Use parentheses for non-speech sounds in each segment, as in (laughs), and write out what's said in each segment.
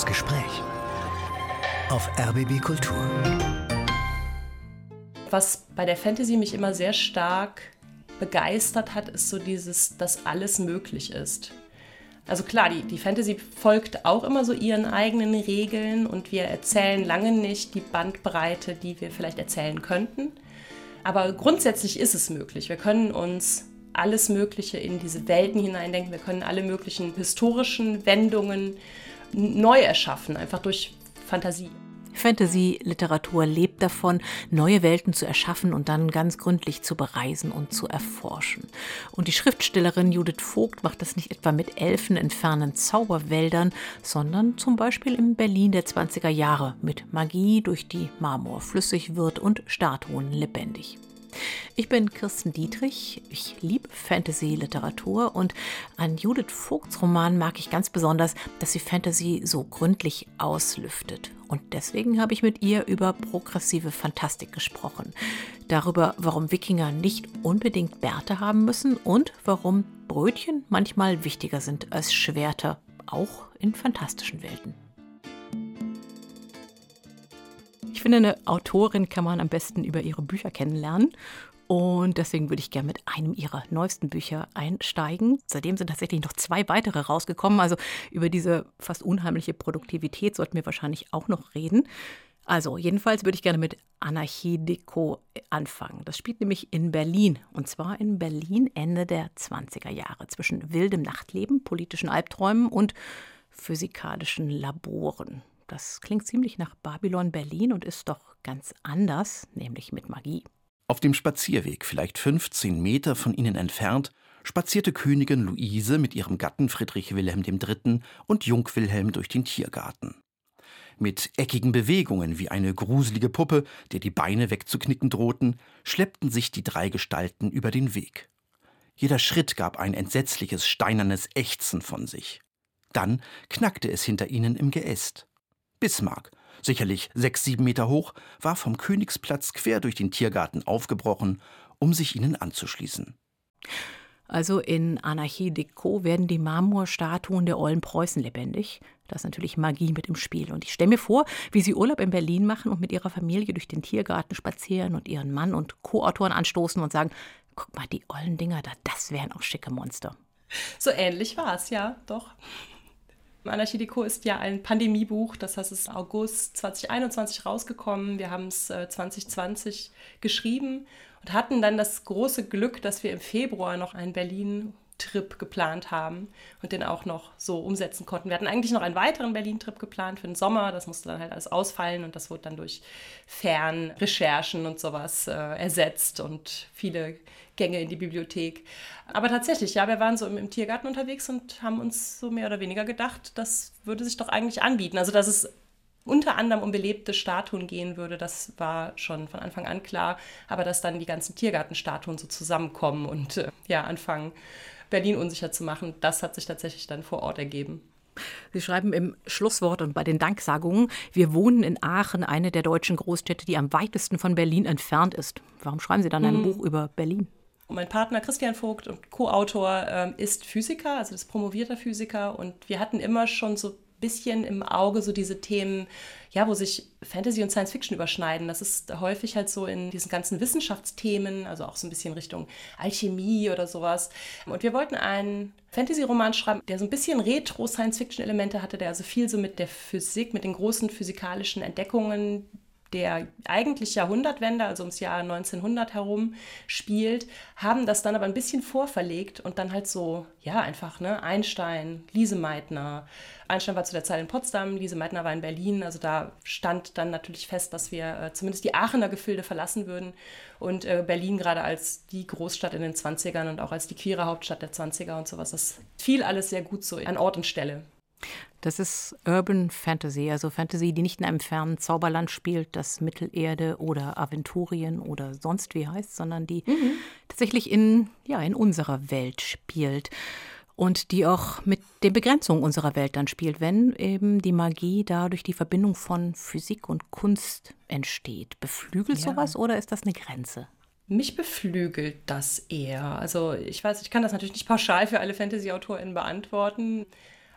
Das Gespräch auf RBB Kultur. Was bei der Fantasy mich immer sehr stark begeistert hat, ist so dieses, dass alles möglich ist. Also klar, die, die Fantasy folgt auch immer so ihren eigenen Regeln und wir erzählen lange nicht die Bandbreite, die wir vielleicht erzählen könnten. Aber grundsätzlich ist es möglich. Wir können uns alles Mögliche in diese Welten hineindenken. Wir können alle möglichen historischen Wendungen neu erschaffen, einfach durch Fantasie. Fantasy-Literatur lebt davon, neue Welten zu erschaffen und dann ganz gründlich zu bereisen und zu erforschen. Und die Schriftstellerin Judith Vogt macht das nicht etwa mit Elfen in fernen Zauberwäldern, sondern zum Beispiel im Berlin der 20er Jahre mit Magie, durch die Marmor flüssig wird und Statuen lebendig. Ich bin Kirsten Dietrich. Ich liebe Fantasy-Literatur und an Judith Vogts Roman mag ich ganz besonders, dass sie Fantasy so gründlich auslüftet. Und deswegen habe ich mit ihr über progressive Fantastik gesprochen. Darüber, warum Wikinger nicht unbedingt Bärte haben müssen und warum Brötchen manchmal wichtiger sind als Schwerter, auch in fantastischen Welten. Ich finde, eine Autorin kann man am besten über ihre Bücher kennenlernen. Und deswegen würde ich gerne mit einem ihrer neuesten Bücher einsteigen. Seitdem sind tatsächlich noch zwei weitere rausgekommen. Also über diese fast unheimliche Produktivität sollten wir wahrscheinlich auch noch reden. Also, jedenfalls würde ich gerne mit Anarchie Deco anfangen. Das spielt nämlich in Berlin. Und zwar in Berlin Ende der 20er Jahre. Zwischen wildem Nachtleben, politischen Albträumen und physikalischen Laboren. Das klingt ziemlich nach Babylon Berlin und ist doch ganz anders, nämlich mit Magie. Auf dem Spazierweg, vielleicht 15 Meter von ihnen entfernt, spazierte Königin Luise mit ihrem Gatten Friedrich Wilhelm III. und Jung Wilhelm durch den Tiergarten. Mit eckigen Bewegungen wie eine gruselige Puppe, der die Beine wegzuknicken drohten, schleppten sich die drei Gestalten über den Weg. Jeder Schritt gab ein entsetzliches steinernes Ächzen von sich. Dann knackte es hinter ihnen im Geäst. Bismarck, sicherlich sechs, sieben Meter hoch, war vom Königsplatz quer durch den Tiergarten aufgebrochen, um sich ihnen anzuschließen. Also in Anarchie Deco werden die Marmorstatuen der Ollen Preußen lebendig. Da ist natürlich Magie mit im Spiel. Und ich stelle mir vor, wie sie Urlaub in Berlin machen und mit ihrer Familie durch den Tiergarten spazieren und ihren Mann und Co-Autoren anstoßen und sagen: Guck mal, die ollen Dinger da, das wären auch schicke Monster. So ähnlich war es, ja, doch. Anarchidico ist ja ein Pandemiebuch, das heißt, es ist August 2021 rausgekommen. Wir haben es 2020 geschrieben und hatten dann das große Glück, dass wir im Februar noch einen Berlin-Trip geplant haben und den auch noch so umsetzen konnten. Wir hatten eigentlich noch einen weiteren Berlin-Trip geplant für den Sommer, das musste dann halt alles ausfallen und das wurde dann durch Fernrecherchen und sowas äh, ersetzt und viele Gänge in die Bibliothek. Aber tatsächlich, ja, wir waren so im, im, Tiergarten unterwegs und haben uns so mehr oder weniger gedacht, das würde sich doch eigentlich anbieten. Also, dass es unter anderem um belebte Statuen gehen würde, das war schon von Anfang an klar. Aber dass dann die ganzen Tiergartenstatuen so zusammenkommen und äh, ja, anfangen, Berlin unsicher zu machen, das hat sich tatsächlich dann vor Ort ergeben. Sie schreiben im Schlusswort und bei den Danksagungen, wir wohnen in Aachen, eine der deutschen Großstädte, die am weitesten von Berlin entfernt ist. Warum schreiben Sie dann ein mhm. Buch über Berlin? Und mein Partner Christian Vogt und Co-Autor ähm, ist Physiker, also ist promovierter Physiker. Und wir hatten immer schon so bisschen im Auge so diese Themen, ja, wo sich Fantasy und Science Fiction überschneiden. Das ist häufig halt so in diesen ganzen Wissenschaftsthemen, also auch so ein bisschen Richtung Alchemie oder sowas. Und wir wollten einen Fantasy-Roman schreiben, der so ein bisschen Retro-Science-Fiction-Elemente hatte, der also viel so mit der Physik, mit den großen physikalischen Entdeckungen der eigentlich Jahrhundertwende, also ums Jahr 1900 herum, spielt, haben das dann aber ein bisschen vorverlegt und dann halt so, ja, einfach, ne, Einstein, Lise Meitner. Einstein war zu der Zeit in Potsdam, Lise Meitner war in Berlin, also da stand dann natürlich fest, dass wir äh, zumindest die Aachener Gefilde verlassen würden und äh, Berlin gerade als die Großstadt in den 20ern und auch als die queere Hauptstadt der 20er und sowas, das fiel alles sehr gut so an Ort und Stelle. Das ist Urban Fantasy, also Fantasy, die nicht in einem fernen Zauberland spielt, das Mittelerde oder Aventurien oder sonst wie heißt, sondern die mhm. tatsächlich in, ja, in unserer Welt spielt. Und die auch mit den Begrenzungen unserer Welt dann spielt, wenn eben die Magie da durch die Verbindung von Physik und Kunst entsteht. Beflügelt ja. sowas oder ist das eine Grenze? Mich beflügelt das eher. Also ich weiß, ich kann das natürlich nicht pauschal für alle Fantasy-AutorInnen beantworten.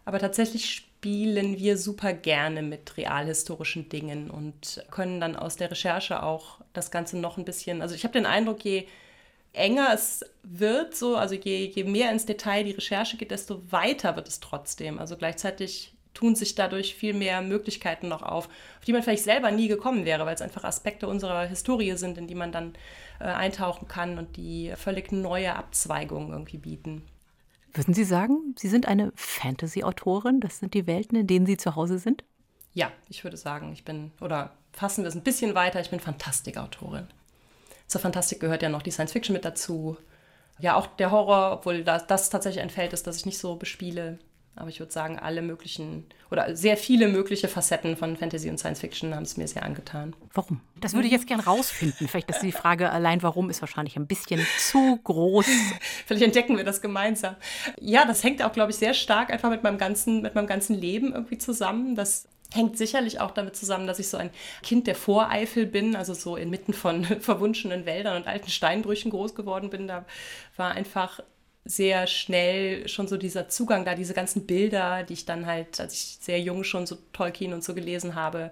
Aber tatsächlich spielen wir super gerne mit realhistorischen Dingen und können dann aus der Recherche auch das Ganze noch ein bisschen, also ich habe den Eindruck, je enger es wird, so, also je, je mehr ins Detail die Recherche geht, desto weiter wird es trotzdem. Also gleichzeitig tun sich dadurch viel mehr Möglichkeiten noch auf, auf die man vielleicht selber nie gekommen wäre, weil es einfach Aspekte unserer Historie sind, in die man dann äh, eintauchen kann und die völlig neue Abzweigungen irgendwie bieten. Würden Sie sagen, Sie sind eine Fantasy-Autorin? Das sind die Welten, in denen Sie zu Hause sind? Ja, ich würde sagen, ich bin, oder fassen wir es ein bisschen weiter, ich bin Fantastikautorin. Zur Fantastik gehört ja noch die Science Fiction mit dazu. Ja, auch der Horror, obwohl das, das tatsächlich ein Feld ist, das ich nicht so bespiele. Aber ich würde sagen, alle möglichen oder sehr viele mögliche Facetten von Fantasy und Science Fiction haben es mir sehr angetan. Warum? Das würde ich jetzt gerne rausfinden. Vielleicht ist die Frage allein, warum, ist wahrscheinlich ein bisschen zu groß. (laughs) Vielleicht entdecken wir das gemeinsam. Ja, das hängt auch, glaube ich, sehr stark einfach mit meinem ganzen, mit meinem ganzen Leben irgendwie zusammen. Das hängt sicherlich auch damit zusammen, dass ich so ein Kind der Voreifel bin, also so inmitten von (laughs) verwunschenen Wäldern und alten Steinbrüchen groß geworden bin. Da war einfach sehr schnell schon so dieser Zugang da, diese ganzen Bilder, die ich dann halt, als ich sehr jung schon so Tolkien und so gelesen habe,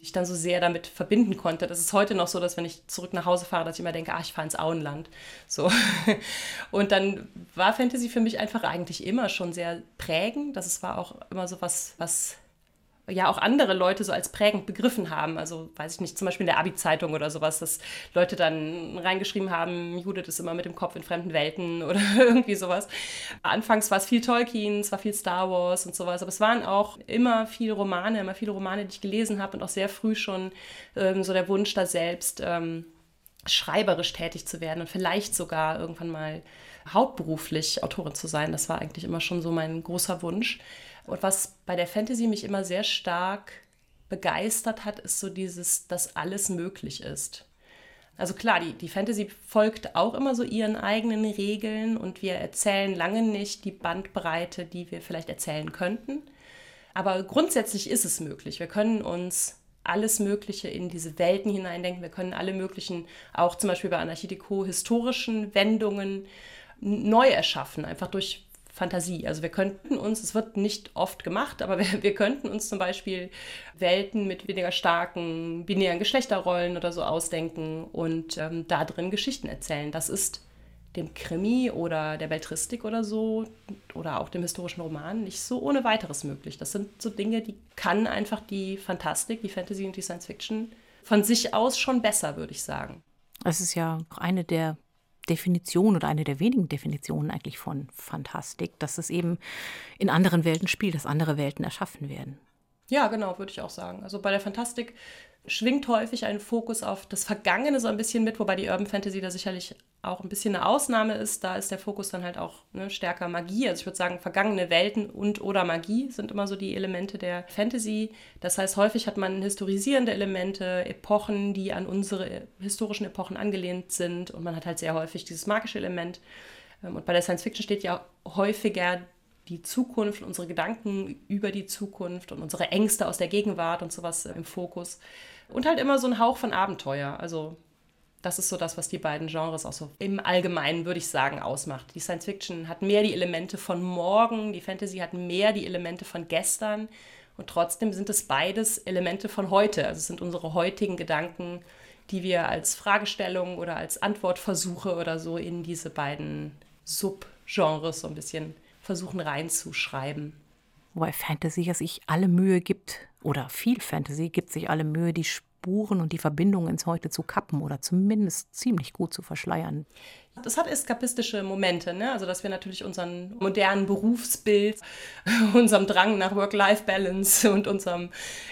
ich dann so sehr damit verbinden konnte. Das ist heute noch so, dass wenn ich zurück nach Hause fahre, dass ich immer denke, ach, ich fahre ins Auenland. So. (laughs) Und dann war Fantasy für mich einfach eigentlich immer schon sehr prägend. Das war auch immer so was, was ja auch andere Leute so als prägend begriffen haben. Also weiß ich nicht, zum Beispiel in der Abi-Zeitung oder sowas, dass Leute dann reingeschrieben haben, Judith ist immer mit dem Kopf in fremden Welten (laughs) oder irgendwie sowas. Anfangs war es viel Tolkien, es war viel Star Wars und sowas, aber es waren auch immer viele Romane, immer viele Romane, die ich gelesen habe und auch sehr früh schon ähm, so der Wunsch da selbst ähm, schreiberisch tätig zu werden und vielleicht sogar irgendwann mal hauptberuflich Autorin zu sein. Das war eigentlich immer schon so mein großer Wunsch. Und was bei der Fantasy mich immer sehr stark begeistert hat, ist so dieses, dass alles möglich ist. Also klar, die, die Fantasy folgt auch immer so ihren eigenen Regeln und wir erzählen lange nicht die Bandbreite, die wir vielleicht erzählen könnten. Aber grundsätzlich ist es möglich. Wir können uns alles Mögliche in diese Welten hineindenken. Wir können alle möglichen, auch zum Beispiel bei Anarchie historischen Wendungen neu erschaffen, einfach durch Fantasie. Also wir könnten uns, es wird nicht oft gemacht, aber (laughs) wir, wir könnten uns zum Beispiel Welten mit weniger starken binären Geschlechterrollen oder so ausdenken und ähm, da drin Geschichten erzählen. Das ist dem Krimi oder der Beltristik oder so oder auch dem historischen Roman nicht so ohne weiteres möglich. Das sind so Dinge, die kann einfach die Fantastik, die Fantasy und die Science Fiction von sich aus schon besser, würde ich sagen. Es ist ja eine der Definition oder eine der wenigen Definitionen eigentlich von Fantastik, dass es eben in anderen Welten spielt, dass andere Welten erschaffen werden. Ja, genau, würde ich auch sagen. Also bei der Fantastik schwingt häufig ein Fokus auf das Vergangene so ein bisschen mit, wobei die Urban Fantasy da sicherlich auch ein bisschen eine Ausnahme ist. Da ist der Fokus dann halt auch ne, stärker Magie. Also ich würde sagen, vergangene Welten und oder Magie sind immer so die Elemente der Fantasy. Das heißt, häufig hat man historisierende Elemente, Epochen, die an unsere historischen Epochen angelehnt sind. Und man hat halt sehr häufig dieses magische Element. Ähm, und bei der Science Fiction steht ja häufiger die Zukunft, unsere Gedanken über die Zukunft und unsere Ängste aus der Gegenwart und sowas im Fokus. Und halt immer so ein Hauch von Abenteuer. Also das ist so das, was die beiden Genres auch so im Allgemeinen, würde ich sagen, ausmacht. Die Science Fiction hat mehr die Elemente von morgen, die Fantasy hat mehr die Elemente von gestern. Und trotzdem sind es beides Elemente von heute. Also es sind unsere heutigen Gedanken, die wir als Fragestellung oder als Antwortversuche oder so in diese beiden Subgenres so ein bisschen versuchen reinzuschreiben. Wobei Fantasy sich alle Mühe gibt, oder viel Fantasy gibt sich alle Mühe, die Spuren und die Verbindungen ins Heute zu kappen oder zumindest ziemlich gut zu verschleiern. Das hat eskapistische Momente, ne? also dass wir natürlich unseren modernen Berufsbild, (laughs) unserem Drang nach Work-Life-Balance und unserem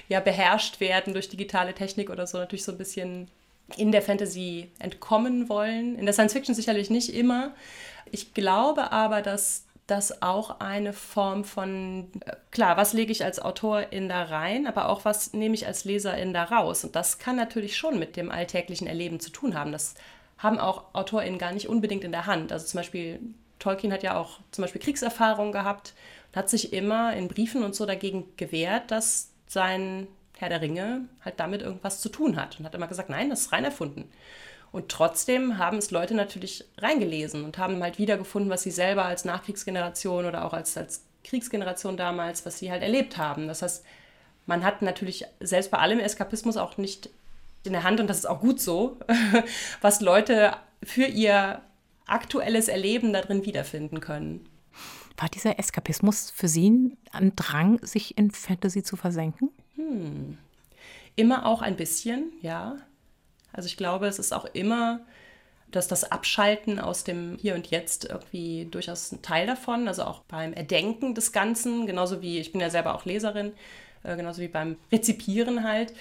ja, beherrscht werden durch digitale Technik oder so natürlich so ein bisschen in der Fantasy entkommen wollen. In der Science Fiction sicherlich nicht immer. Ich glaube aber, dass das auch eine Form von, äh, klar, was lege ich als Autorin da rein, aber auch was nehme ich als Leserin da raus. Und das kann natürlich schon mit dem alltäglichen Erleben zu tun haben. Das haben auch AutorInnen gar nicht unbedingt in der Hand. Also zum Beispiel, Tolkien hat ja auch zum Beispiel Kriegserfahrung gehabt und hat sich immer in Briefen und so dagegen gewehrt, dass sein Herr der Ringe halt damit irgendwas zu tun hat. Und hat immer gesagt, nein, das ist rein erfunden. Und trotzdem haben es Leute natürlich reingelesen und haben halt wiedergefunden, was sie selber als Nachkriegsgeneration oder auch als, als Kriegsgeneration damals, was sie halt erlebt haben. Das heißt, man hat natürlich selbst bei allem Eskapismus auch nicht in der Hand, und das ist auch gut so, (laughs) was Leute für ihr aktuelles Erleben darin wiederfinden können. War dieser Eskapismus für Sie ein Drang, sich in Fantasy zu versenken? Hm. Immer auch ein bisschen, ja. Also ich glaube, es ist auch immer, dass das Abschalten aus dem Hier und Jetzt irgendwie durchaus ein Teil davon, also auch beim Erdenken des Ganzen, genauso wie, ich bin ja selber auch Leserin, äh, genauso wie beim Rezipieren halt.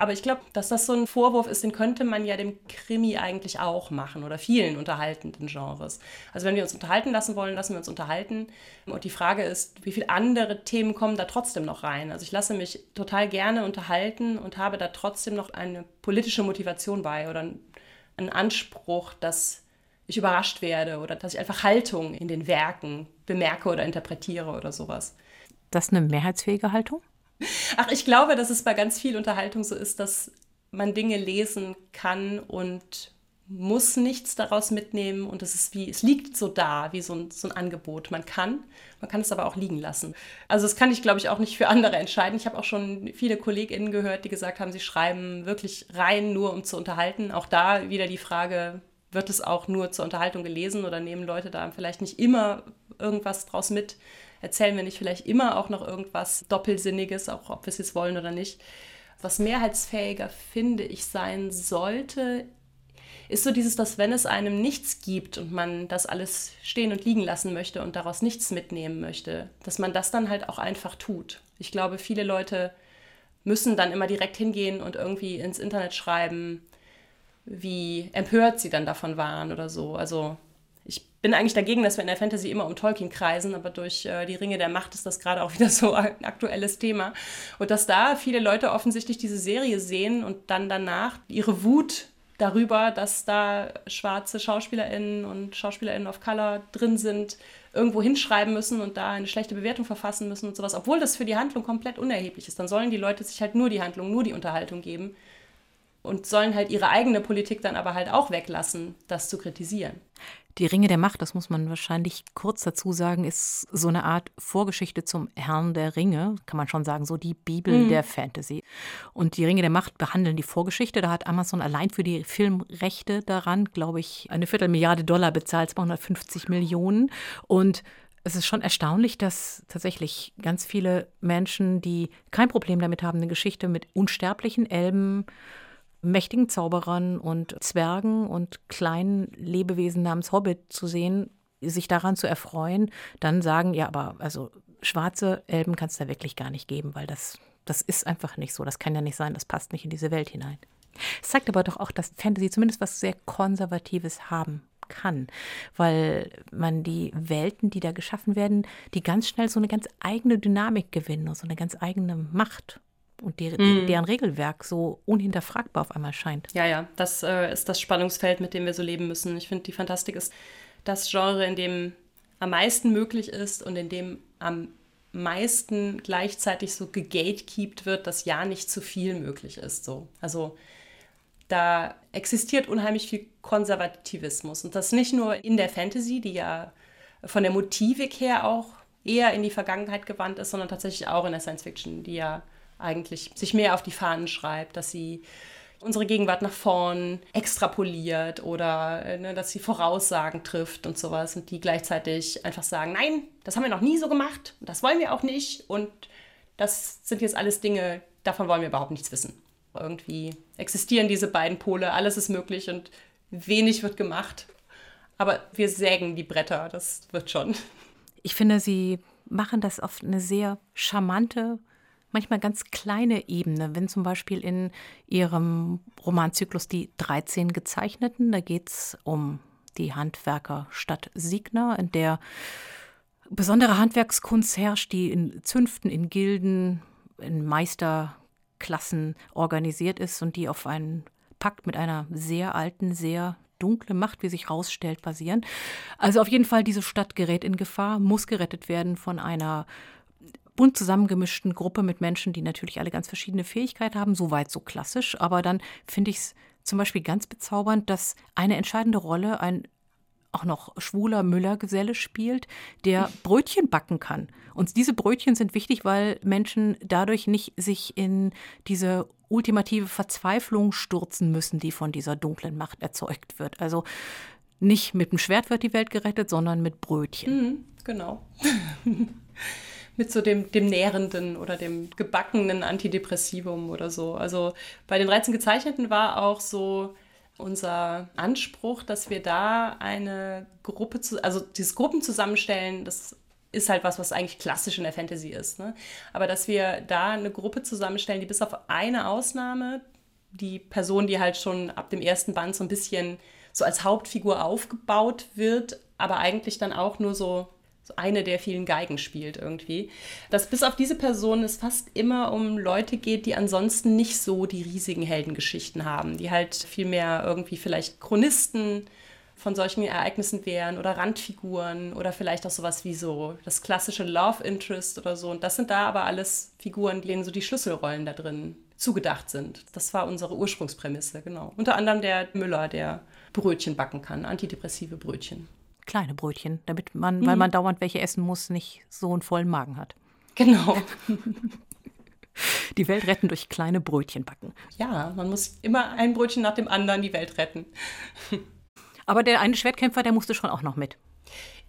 Aber ich glaube, dass das so ein Vorwurf ist, den könnte man ja dem Krimi eigentlich auch machen oder vielen unterhaltenden Genres. Also wenn wir uns unterhalten lassen wollen, lassen wir uns unterhalten. Und die Frage ist, wie viele andere Themen kommen da trotzdem noch rein? Also ich lasse mich total gerne unterhalten und habe da trotzdem noch eine politische Motivation bei oder einen Anspruch, dass ich überrascht werde oder dass ich einfach Haltung in den Werken bemerke oder interpretiere oder sowas. Das ist eine mehrheitsfähige Haltung? Ach, ich glaube, dass es bei ganz viel Unterhaltung so ist, dass man Dinge lesen kann und muss nichts daraus mitnehmen und es ist wie, es liegt so da, wie so ein, so ein Angebot. Man kann, man kann es aber auch liegen lassen. Also das kann ich, glaube ich, auch nicht für andere entscheiden. Ich habe auch schon viele KollegInnen gehört, die gesagt haben, sie schreiben wirklich rein, nur um zu unterhalten. Auch da wieder die Frage, wird es auch nur zur Unterhaltung gelesen oder nehmen Leute da vielleicht nicht immer irgendwas draus mit? Erzählen wir nicht vielleicht immer auch noch irgendwas Doppelsinniges, auch ob wir es jetzt wollen oder nicht. Was mehrheitsfähiger, finde ich, sein sollte, ist so dieses, dass wenn es einem nichts gibt und man das alles stehen und liegen lassen möchte und daraus nichts mitnehmen möchte, dass man das dann halt auch einfach tut. Ich glaube, viele Leute müssen dann immer direkt hingehen und irgendwie ins Internet schreiben, wie empört sie dann davon waren oder so. Also ich bin eigentlich dagegen, dass wir in der Fantasy immer um Tolkien kreisen, aber durch äh, die Ringe der Macht ist das gerade auch (laughs) wieder so ein aktuelles Thema. Und dass da viele Leute offensichtlich diese Serie sehen und dann danach ihre Wut darüber, dass da schwarze SchauspielerInnen und SchauspielerInnen of Color drin sind, irgendwo hinschreiben müssen und da eine schlechte Bewertung verfassen müssen und sowas, obwohl das für die Handlung komplett unerheblich ist. Dann sollen die Leute sich halt nur die Handlung, nur die Unterhaltung geben und sollen halt ihre eigene Politik dann aber halt auch weglassen, das zu kritisieren. Die Ringe der Macht, das muss man wahrscheinlich kurz dazu sagen, ist so eine Art Vorgeschichte zum Herrn der Ringe, kann man schon sagen, so die Bibel mhm. der Fantasy. Und die Ringe der Macht behandeln die Vorgeschichte. Da hat Amazon allein für die Filmrechte daran, glaube ich, eine Viertelmilliarde Dollar bezahlt, 250 Millionen. Und es ist schon erstaunlich, dass tatsächlich ganz viele Menschen, die kein Problem damit haben, eine Geschichte mit unsterblichen Elben mächtigen Zauberern und Zwergen und kleinen Lebewesen namens Hobbit zu sehen, sich daran zu erfreuen, dann sagen, ja, aber also schwarze Elben kann es da wirklich gar nicht geben, weil das, das ist einfach nicht so. Das kann ja nicht sein, das passt nicht in diese Welt hinein. Es zeigt aber doch auch, dass Fantasy zumindest was sehr Konservatives haben kann, weil man die Welten, die da geschaffen werden, die ganz schnell so eine ganz eigene Dynamik gewinnen und so eine ganz eigene Macht und die, mhm. deren Regelwerk so unhinterfragbar auf einmal scheint. Ja, ja, das äh, ist das Spannungsfeld, mit dem wir so leben müssen. Ich finde, die Fantastik ist das Genre, in dem am meisten möglich ist und in dem am meisten gleichzeitig so gegatekeept wird, dass ja nicht zu viel möglich ist. So. Also da existiert unheimlich viel Konservativismus und das nicht nur in der Fantasy, die ja von der Motivik her auch eher in die Vergangenheit gewandt ist, sondern tatsächlich auch in der Science Fiction, die ja eigentlich sich mehr auf die Fahnen schreibt, dass sie unsere Gegenwart nach vorn extrapoliert oder äh, ne, dass sie Voraussagen trifft und sowas und die gleichzeitig einfach sagen, nein, das haben wir noch nie so gemacht, das wollen wir auch nicht und das sind jetzt alles Dinge, davon wollen wir überhaupt nichts wissen. Irgendwie existieren diese beiden Pole, alles ist möglich und wenig wird gemacht, aber wir sägen die Bretter, das wird schon. Ich finde, sie machen das auf eine sehr charmante manchmal ganz kleine Ebene. Wenn zum Beispiel in ihrem Romanzyklus Die 13 Gezeichneten, da geht es um die Handwerkerstadt Signa, in der besondere Handwerkskunst herrscht, die in Zünften, in Gilden, in Meisterklassen organisiert ist und die auf einen Pakt mit einer sehr alten, sehr dunkle Macht, wie sich herausstellt, basieren. Also auf jeden Fall, diese Stadt gerät in Gefahr, muss gerettet werden von einer bunt zusammengemischten Gruppe mit Menschen, die natürlich alle ganz verschiedene Fähigkeiten haben, soweit so klassisch. Aber dann finde ich es zum Beispiel ganz bezaubernd, dass eine entscheidende Rolle ein auch noch schwuler Müllergeselle spielt, der Brötchen backen kann. Und diese Brötchen sind wichtig, weil Menschen dadurch nicht sich in diese ultimative Verzweiflung stürzen müssen, die von dieser dunklen Macht erzeugt wird. Also nicht mit dem Schwert wird die Welt gerettet, sondern mit Brötchen. Mhm, genau. (laughs) mit so dem, dem nährenden oder dem gebackenen Antidepressivum oder so. Also bei den 13 Gezeichneten war auch so unser Anspruch, dass wir da eine Gruppe, zu, also dieses Gruppen zusammenstellen, das ist halt was, was eigentlich klassisch in der Fantasy ist. Ne? Aber dass wir da eine Gruppe zusammenstellen, die bis auf eine Ausnahme, die Person, die halt schon ab dem ersten Band so ein bisschen so als Hauptfigur aufgebaut wird, aber eigentlich dann auch nur so eine der vielen Geigen spielt irgendwie. Dass bis auf diese Person es fast immer um Leute geht, die ansonsten nicht so die riesigen Heldengeschichten haben, die halt viel mehr irgendwie vielleicht Chronisten von solchen Ereignissen wären oder Randfiguren oder vielleicht auch sowas wie so das klassische Love Interest oder so. Und das sind da aber alles Figuren, denen so die Schlüsselrollen da drin zugedacht sind. Das war unsere Ursprungsprämisse, genau. Unter anderem der Müller, der Brötchen backen kann, antidepressive Brötchen. Kleine Brötchen, damit man, mhm. weil man dauernd welche essen muss, nicht so einen vollen Magen hat. Genau. (laughs) Die Welt retten durch kleine Brötchen backen. Ja, man muss immer ein Brötchen nach dem anderen die Welt retten. (laughs) Aber der eine Schwertkämpfer, der musste schon auch noch mit.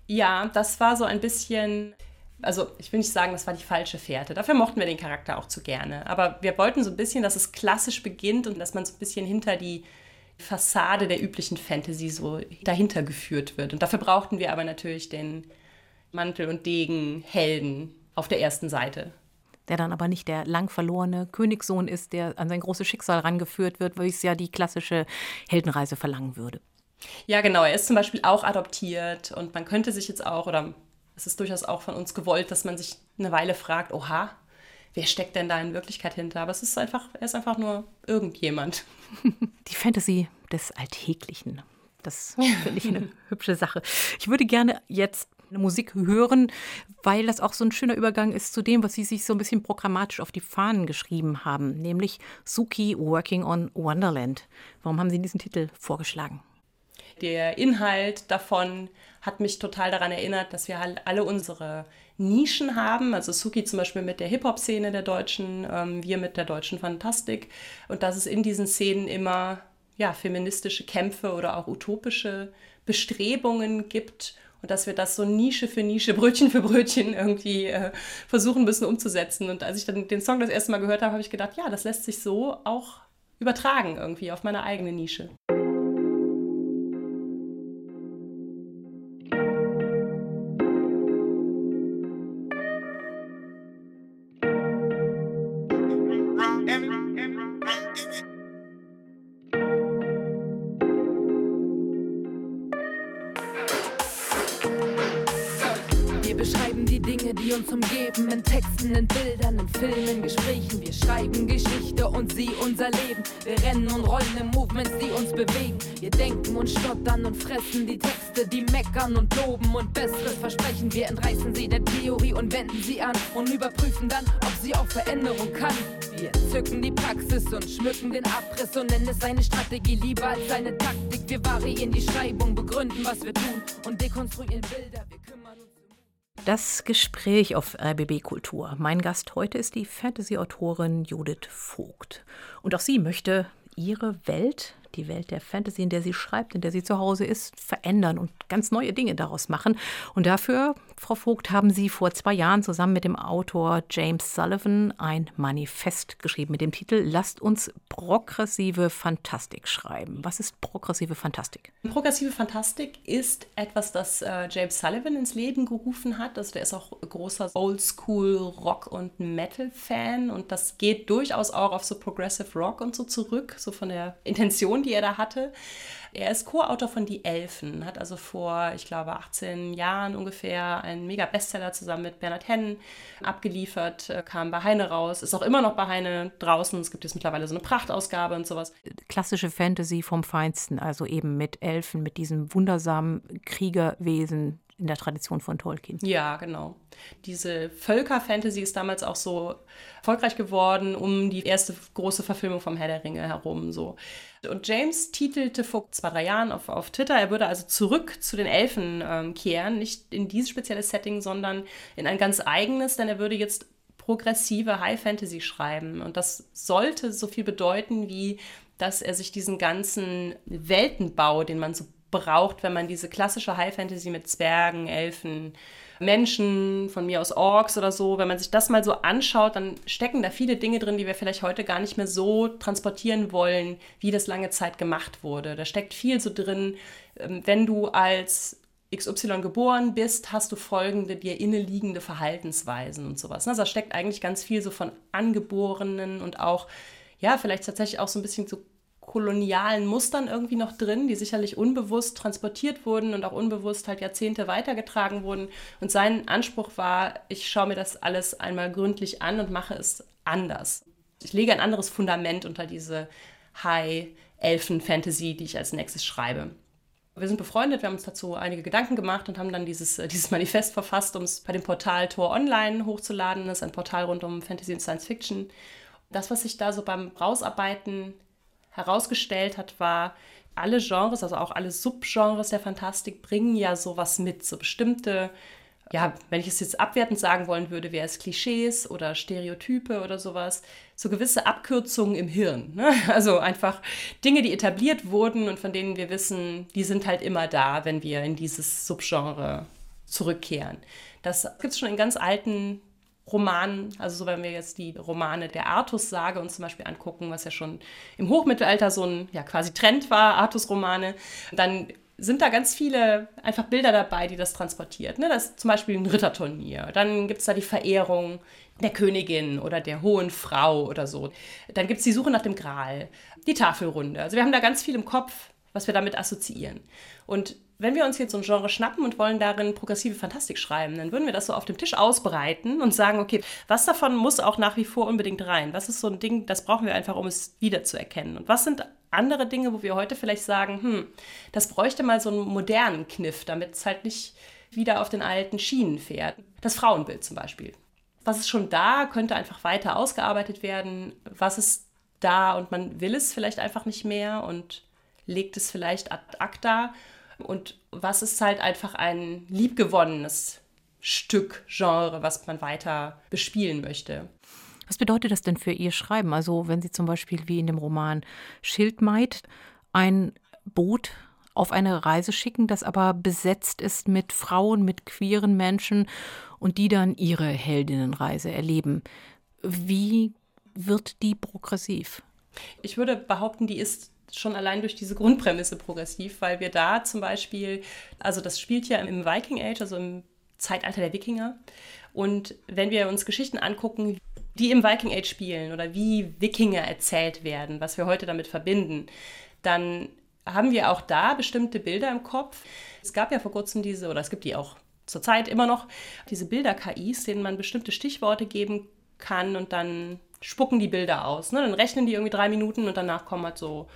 Ja, das war so ein bisschen, also ich will nicht sagen, das war die falsche Fährte. Dafür mochten wir den Charakter auch zu gerne. Aber wir wollten so ein bisschen, dass es klassisch beginnt und dass man so ein bisschen hinter die Fassade der üblichen Fantasy so dahinter geführt wird. Und dafür brauchten wir aber natürlich den Mantel und Degen Helden auf der ersten Seite. Der dann aber nicht der lang verlorene Königssohn ist, der an sein großes Schicksal rangeführt wird, wie es ja die klassische Heldenreise verlangen würde. Ja, genau. Er ist zum Beispiel auch adoptiert und man könnte sich jetzt auch, oder es ist durchaus auch von uns gewollt, dass man sich eine Weile fragt, oha, wer steckt denn da in Wirklichkeit hinter? Aber es ist einfach, er ist einfach nur irgendjemand. (laughs) Die Fantasy des Alltäglichen. Das (laughs) finde ich eine hübsche Sache. Ich würde gerne jetzt eine Musik hören, weil das auch so ein schöner Übergang ist zu dem, was Sie sich so ein bisschen programmatisch auf die Fahnen geschrieben haben, nämlich Suki Working on Wonderland. Warum haben Sie diesen Titel vorgeschlagen? Der Inhalt davon hat mich total daran erinnert, dass wir halt alle unsere Nischen haben. Also Suki zum Beispiel mit der Hip-Hop-Szene der Deutschen, ähm, wir mit der deutschen Fantastik. Und dass es in diesen Szenen immer ja, feministische Kämpfe oder auch utopische Bestrebungen gibt und dass wir das so Nische für Nische, (laughs) Brötchen für Brötchen irgendwie äh, versuchen müssen umzusetzen. Und als ich dann den Song das erste Mal gehört habe, habe ich gedacht, ja, das lässt sich so auch übertragen irgendwie auf meine eigene Nische. Texten, in Bildern, in Filmen, Gesprächen. Wir schreiben Geschichte und sie unser Leben. Wir rennen und rollen in Movements, die uns bewegen. Wir denken und stottern und fressen die Texte, die meckern und loben und Besseres versprechen. Wir entreißen sie der Theorie und wenden sie an und überprüfen dann, ob sie auch Veränderung kann. Wir zücken die Praxis und schmücken den Abriss und nennen es eine Strategie lieber als eine Taktik. Wir variieren die Schreibung, begründen, was wir tun und dekonstruieren Bilder. Das Gespräch auf RBB Kultur. Mein Gast heute ist die Fantasy-Autorin Judith Vogt. Und auch sie möchte ihre Welt die Welt der Fantasy, in der sie schreibt, in der sie zu Hause ist, verändern und ganz neue Dinge daraus machen. Und dafür, Frau Vogt, haben Sie vor zwei Jahren zusammen mit dem Autor James Sullivan ein Manifest geschrieben mit dem Titel Lasst uns progressive Fantastik schreiben. Was ist progressive Fantastik? Progressive Fantastik ist etwas, das äh, James Sullivan ins Leben gerufen hat. Also der ist auch großer Oldschool Rock- und Metal-Fan und das geht durchaus auch auf so Progressive Rock und so zurück, so von der Intention, Vision, die er da hatte. Er ist Co-Autor von Die Elfen, hat also vor, ich glaube, 18 Jahren ungefähr einen Mega-Bestseller zusammen mit Bernhard Hennen abgeliefert, äh, kam bei Heine raus, ist auch immer noch bei Heine draußen. Es gibt jetzt mittlerweile so eine Prachtausgabe und sowas. Klassische Fantasy vom Feinsten, also eben mit Elfen, mit diesem wundersamen Kriegerwesen, in der Tradition von Tolkien. Ja, genau. Diese Völker-Fantasy ist damals auch so erfolgreich geworden um die erste große Verfilmung vom Herr der Ringe herum. So. Und James titelte vor zwei, drei Jahren auf, auf Twitter, er würde also zurück zu den Elfen ähm, kehren, nicht in dieses spezielle Setting, sondern in ein ganz eigenes, denn er würde jetzt progressive High Fantasy schreiben. Und das sollte so viel bedeuten, wie dass er sich diesen ganzen Weltenbau, den man so braucht, wenn man diese klassische High Fantasy mit Zwergen, Elfen, Menschen, von mir aus Orks oder so, wenn man sich das mal so anschaut, dann stecken da viele Dinge drin, die wir vielleicht heute gar nicht mehr so transportieren wollen, wie das lange Zeit gemacht wurde. Da steckt viel so drin, ähm, wenn du als XY geboren bist, hast du folgende dir inneliegende Verhaltensweisen und sowas. Also da steckt eigentlich ganz viel so von Angeborenen und auch, ja, vielleicht tatsächlich auch so ein bisschen so kolonialen Mustern irgendwie noch drin, die sicherlich unbewusst transportiert wurden und auch unbewusst halt Jahrzehnte weitergetragen wurden. Und sein Anspruch war, ich schaue mir das alles einmal gründlich an und mache es anders. Ich lege ein anderes Fundament unter diese High-Elfen-Fantasy, die ich als nächstes schreibe. Wir sind befreundet, wir haben uns dazu einige Gedanken gemacht und haben dann dieses, äh, dieses Manifest verfasst, um es bei dem Portal Tor Online hochzuladen. Das ist ein Portal rund um Fantasy und Science Fiction. Das, was sich da so beim Rausarbeiten herausgestellt hat, war, alle Genres, also auch alle Subgenres der Fantastik bringen ja sowas mit, so bestimmte, ja, wenn ich es jetzt abwertend sagen wollen würde, wäre es Klischees oder Stereotype oder sowas, so gewisse Abkürzungen im Hirn. Ne? (laughs) Also einfach Dinge, die etabliert wurden und von denen wir wissen, die sind halt immer da, wenn wir in dieses Subgenre zurückkehren. Das gibt es schon in ganz alten Romanen, also so wenn wir jetzt die Romane der Artus-Sage uns zum Beispiel angucken, was ja schon im Hochmittelalter so ein ja, quasi Trend war, Artus-Romane, dann sind da ganz viele einfach Bilder dabei, die das transportiert. Ne? Das ist zum Beispiel ein Ritterturnier. Dann gibt es da die Verehrung der Königin oder der hohen Frau oder so. Dann gibt es die Suche nach dem Gral, die Tafelrunde. Also wir haben da ganz viel im Kopf, was wir damit assoziieren. Und wenn wir uns jetzt so ein Genre schnappen und wollen darin progressive Fantastik schreiben, dann würden wir das so auf dem Tisch ausbreiten und sagen, okay, was davon muss auch nach wie vor unbedingt rein? Was ist so ein Ding, das brauchen wir einfach, um es wiederzuerkennen? Und was sind andere Dinge, wo wir heute vielleicht sagen, hm, das bräuchte mal so einen modernen Kniff, damit es halt nicht wieder auf den alten Schienen fährt. Das Frauenbild zum Beispiel. Was ist schon da, könnte einfach weiter ausgearbeitet werden. Was ist da und man will es vielleicht einfach nicht mehr und legt es vielleicht ad acta und was ist halt einfach ein liebgewonnenes Stück, Genre, was man weiter bespielen möchte. Was bedeutet das denn für Ihr Schreiben? Also wenn Sie zum Beispiel wie in dem Roman Schildmaid ein Boot auf eine Reise schicken, das aber besetzt ist mit Frauen, mit queeren Menschen und die dann ihre Heldinnenreise erleben. Wie wird die progressiv? Ich würde behaupten, die ist schon allein durch diese Grundprämisse progressiv, weil wir da zum Beispiel, also das spielt ja im Viking Age, also im Zeitalter der Wikinger. Und wenn wir uns Geschichten angucken, die im Viking Age spielen oder wie Wikinger erzählt werden, was wir heute damit verbinden, dann haben wir auch da bestimmte Bilder im Kopf. Es gab ja vor kurzem diese, oder es gibt die auch zurzeit immer noch, diese Bilder-KIs, denen man bestimmte Stichworte geben kann und dann spucken die Bilder aus. Ne? Dann rechnen die irgendwie drei Minuten und danach kommen halt so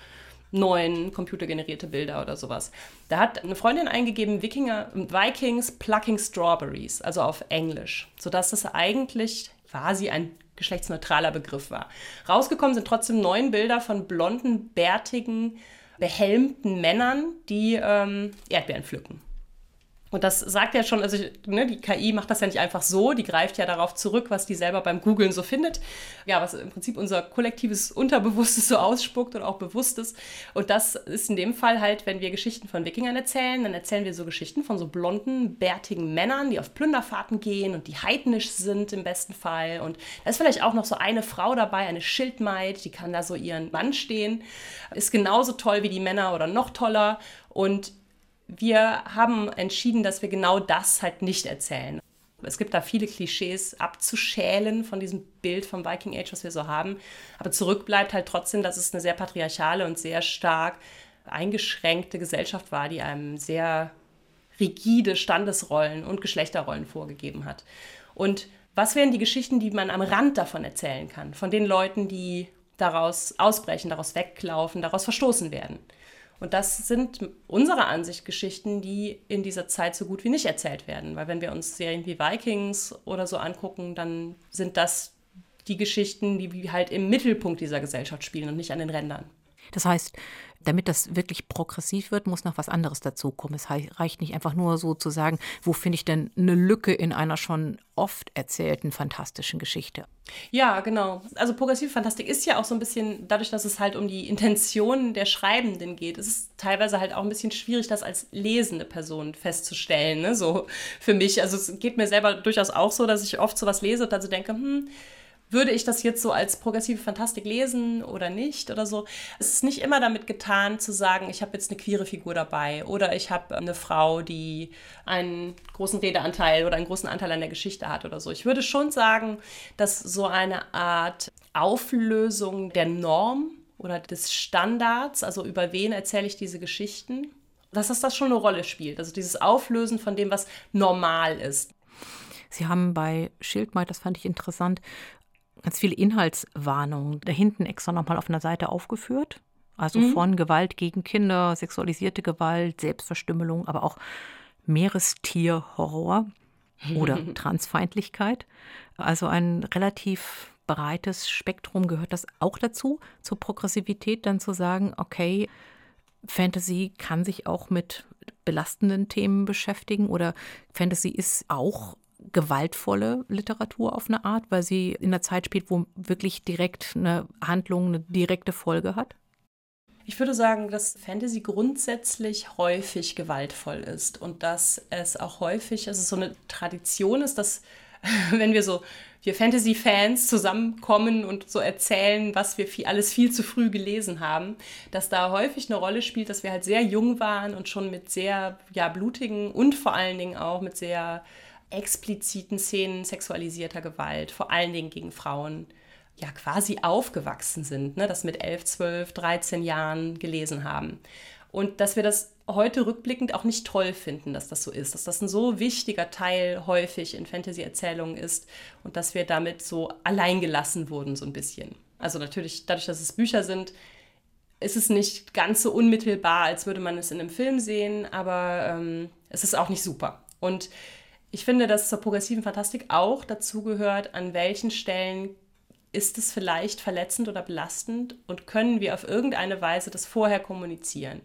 neun computergenerierte Bilder oder sowas. Da hat eine Freundin eingegeben, Wikinger, Vikings plucking strawberries, also auf Englisch, sodass das eigentlich quasi ein geschlechtsneutraler Begriff war. Rausgekommen sind trotzdem neun Bilder von blonden, bärtigen, behelmten Männern, die ähm, Erdbeeren pflücken. Und das sagt ja schon, also ne, die KI macht das ja nicht einfach so, die greift ja darauf zurück, was die selber beim Googlen so findet. Ja, was im Prinzip unser kollektives Unterbewusstes so ausspuckt und auch Bewusstes. Und das ist in dem Fall halt, wenn wir Geschichten von Wikingern erzählen, dann erzählen wir so Geschichten von so blonden, bärtigen Männern, die auf Plünderfahrten gehen und die heidnisch sind im besten Fall. Und da ist vielleicht auch noch so eine Frau dabei, eine Schildmaid, die kann da so ihren Mann stehen, ist genauso toll wie die Männer oder noch toller. Und wir haben entschieden, dass wir genau das halt nicht erzählen. Es gibt da viele Klischees abzuschälen von diesem Bild vom Viking Age, was wir so haben. Aber zurück bleibt halt trotzdem, dass es eine sehr patriarchale und sehr stark eingeschränkte Gesellschaft war, die einem sehr rigide Standesrollen und Geschlechterrollen vorgegeben hat. Und was wären die Geschichten, die man am Rand davon erzählen kann? Von den Leuten, die daraus ausbrechen, daraus weglaufen, daraus verstoßen werden. Und das sind unserer Ansicht Geschichten, die in dieser Zeit so gut wie nicht erzählt werden. Weil wenn wir uns Serien wie Vikings oder so angucken, dann sind das die Geschichten, die halt im Mittelpunkt dieser Gesellschaft spielen und nicht an den Rändern. Das heißt, damit das wirklich progressiv wird, muss noch was anderes dazukommen. Es reicht nicht einfach nur so zu sagen, wo finde ich denn eine Lücke in einer schon oft erzählten fantastischen Geschichte. Ja, genau. Also progressive Fantastik ist ja auch so ein bisschen, dadurch, dass es halt um die Intentionen der Schreibenden geht, ist es teilweise halt auch ein bisschen schwierig, das als lesende Person festzustellen. Ne? So für mich. Also es geht mir selber durchaus auch so, dass ich oft sowas lese und dann so denke, hm, würde ich das jetzt so als progressive Fantastik lesen oder nicht oder so. Es ist nicht immer damit getan zu sagen, ich habe jetzt eine queere Figur dabei oder ich habe eine Frau, die einen großen Redeanteil oder einen großen Anteil an der Geschichte hat oder so. Ich würde schon sagen, dass so eine Art Auflösung der Norm oder des Standards, also über wen erzähle ich diese Geschichten, dass das, das schon eine Rolle spielt. Also dieses Auflösen von dem, was normal ist. Sie haben bei Schildmeid, das fand ich interessant, ganz viele Inhaltswarnungen da hinten extra nochmal auf einer Seite aufgeführt. Also mhm. von Gewalt gegen Kinder, sexualisierte Gewalt, Selbstverstümmelung, aber auch Meerestierhorror (laughs) oder Transfeindlichkeit. Also ein relativ breites Spektrum gehört das auch dazu, zur Progressivität dann zu sagen, okay, Fantasy kann sich auch mit belastenden Themen beschäftigen oder Fantasy ist auch gewaltvolle Literatur auf eine Art, weil sie in einer Zeit spielt, wo wirklich direkt eine Handlung eine direkte Folge hat? Ich würde sagen, dass Fantasy grundsätzlich häufig gewaltvoll ist und dass es auch häufig, also so eine Tradition ist, dass (laughs) wenn wir so, wir Fantasy-Fans zusammenkommen und so erzählen, was wir viel, alles viel zu früh gelesen haben, dass da häufig eine Rolle spielt, dass wir halt sehr jung waren und schon mit sehr ja, blutigen und vor allen Dingen auch mit sehr expliziten Szenen sexualisierter Gewalt, vor allen Dingen gegen Frauen, ja quasi aufgewachsen sind, ne, das mit 11, 12, 13 Jahren gelesen haben. Und dass wir das heute rückblickend auch nicht toll finden, dass das so ist, dass das ein so wichtiger Teil häufig in Fantasy-Erzählungen ist und dass wir damit so alleingelassen wurden, so ein bisschen. Also natürlich, dadurch, dass es Bücher sind, ist es nicht ganz so unmittelbar, als würde man es in einem Film sehen, aber ähm, es ist auch nicht super. Und ich finde, dass zur progressiven Fantastik auch dazu gehört, an welchen Stellen ist es vielleicht verletzend oder belastend und können wir auf irgendeine Weise das vorher kommunizieren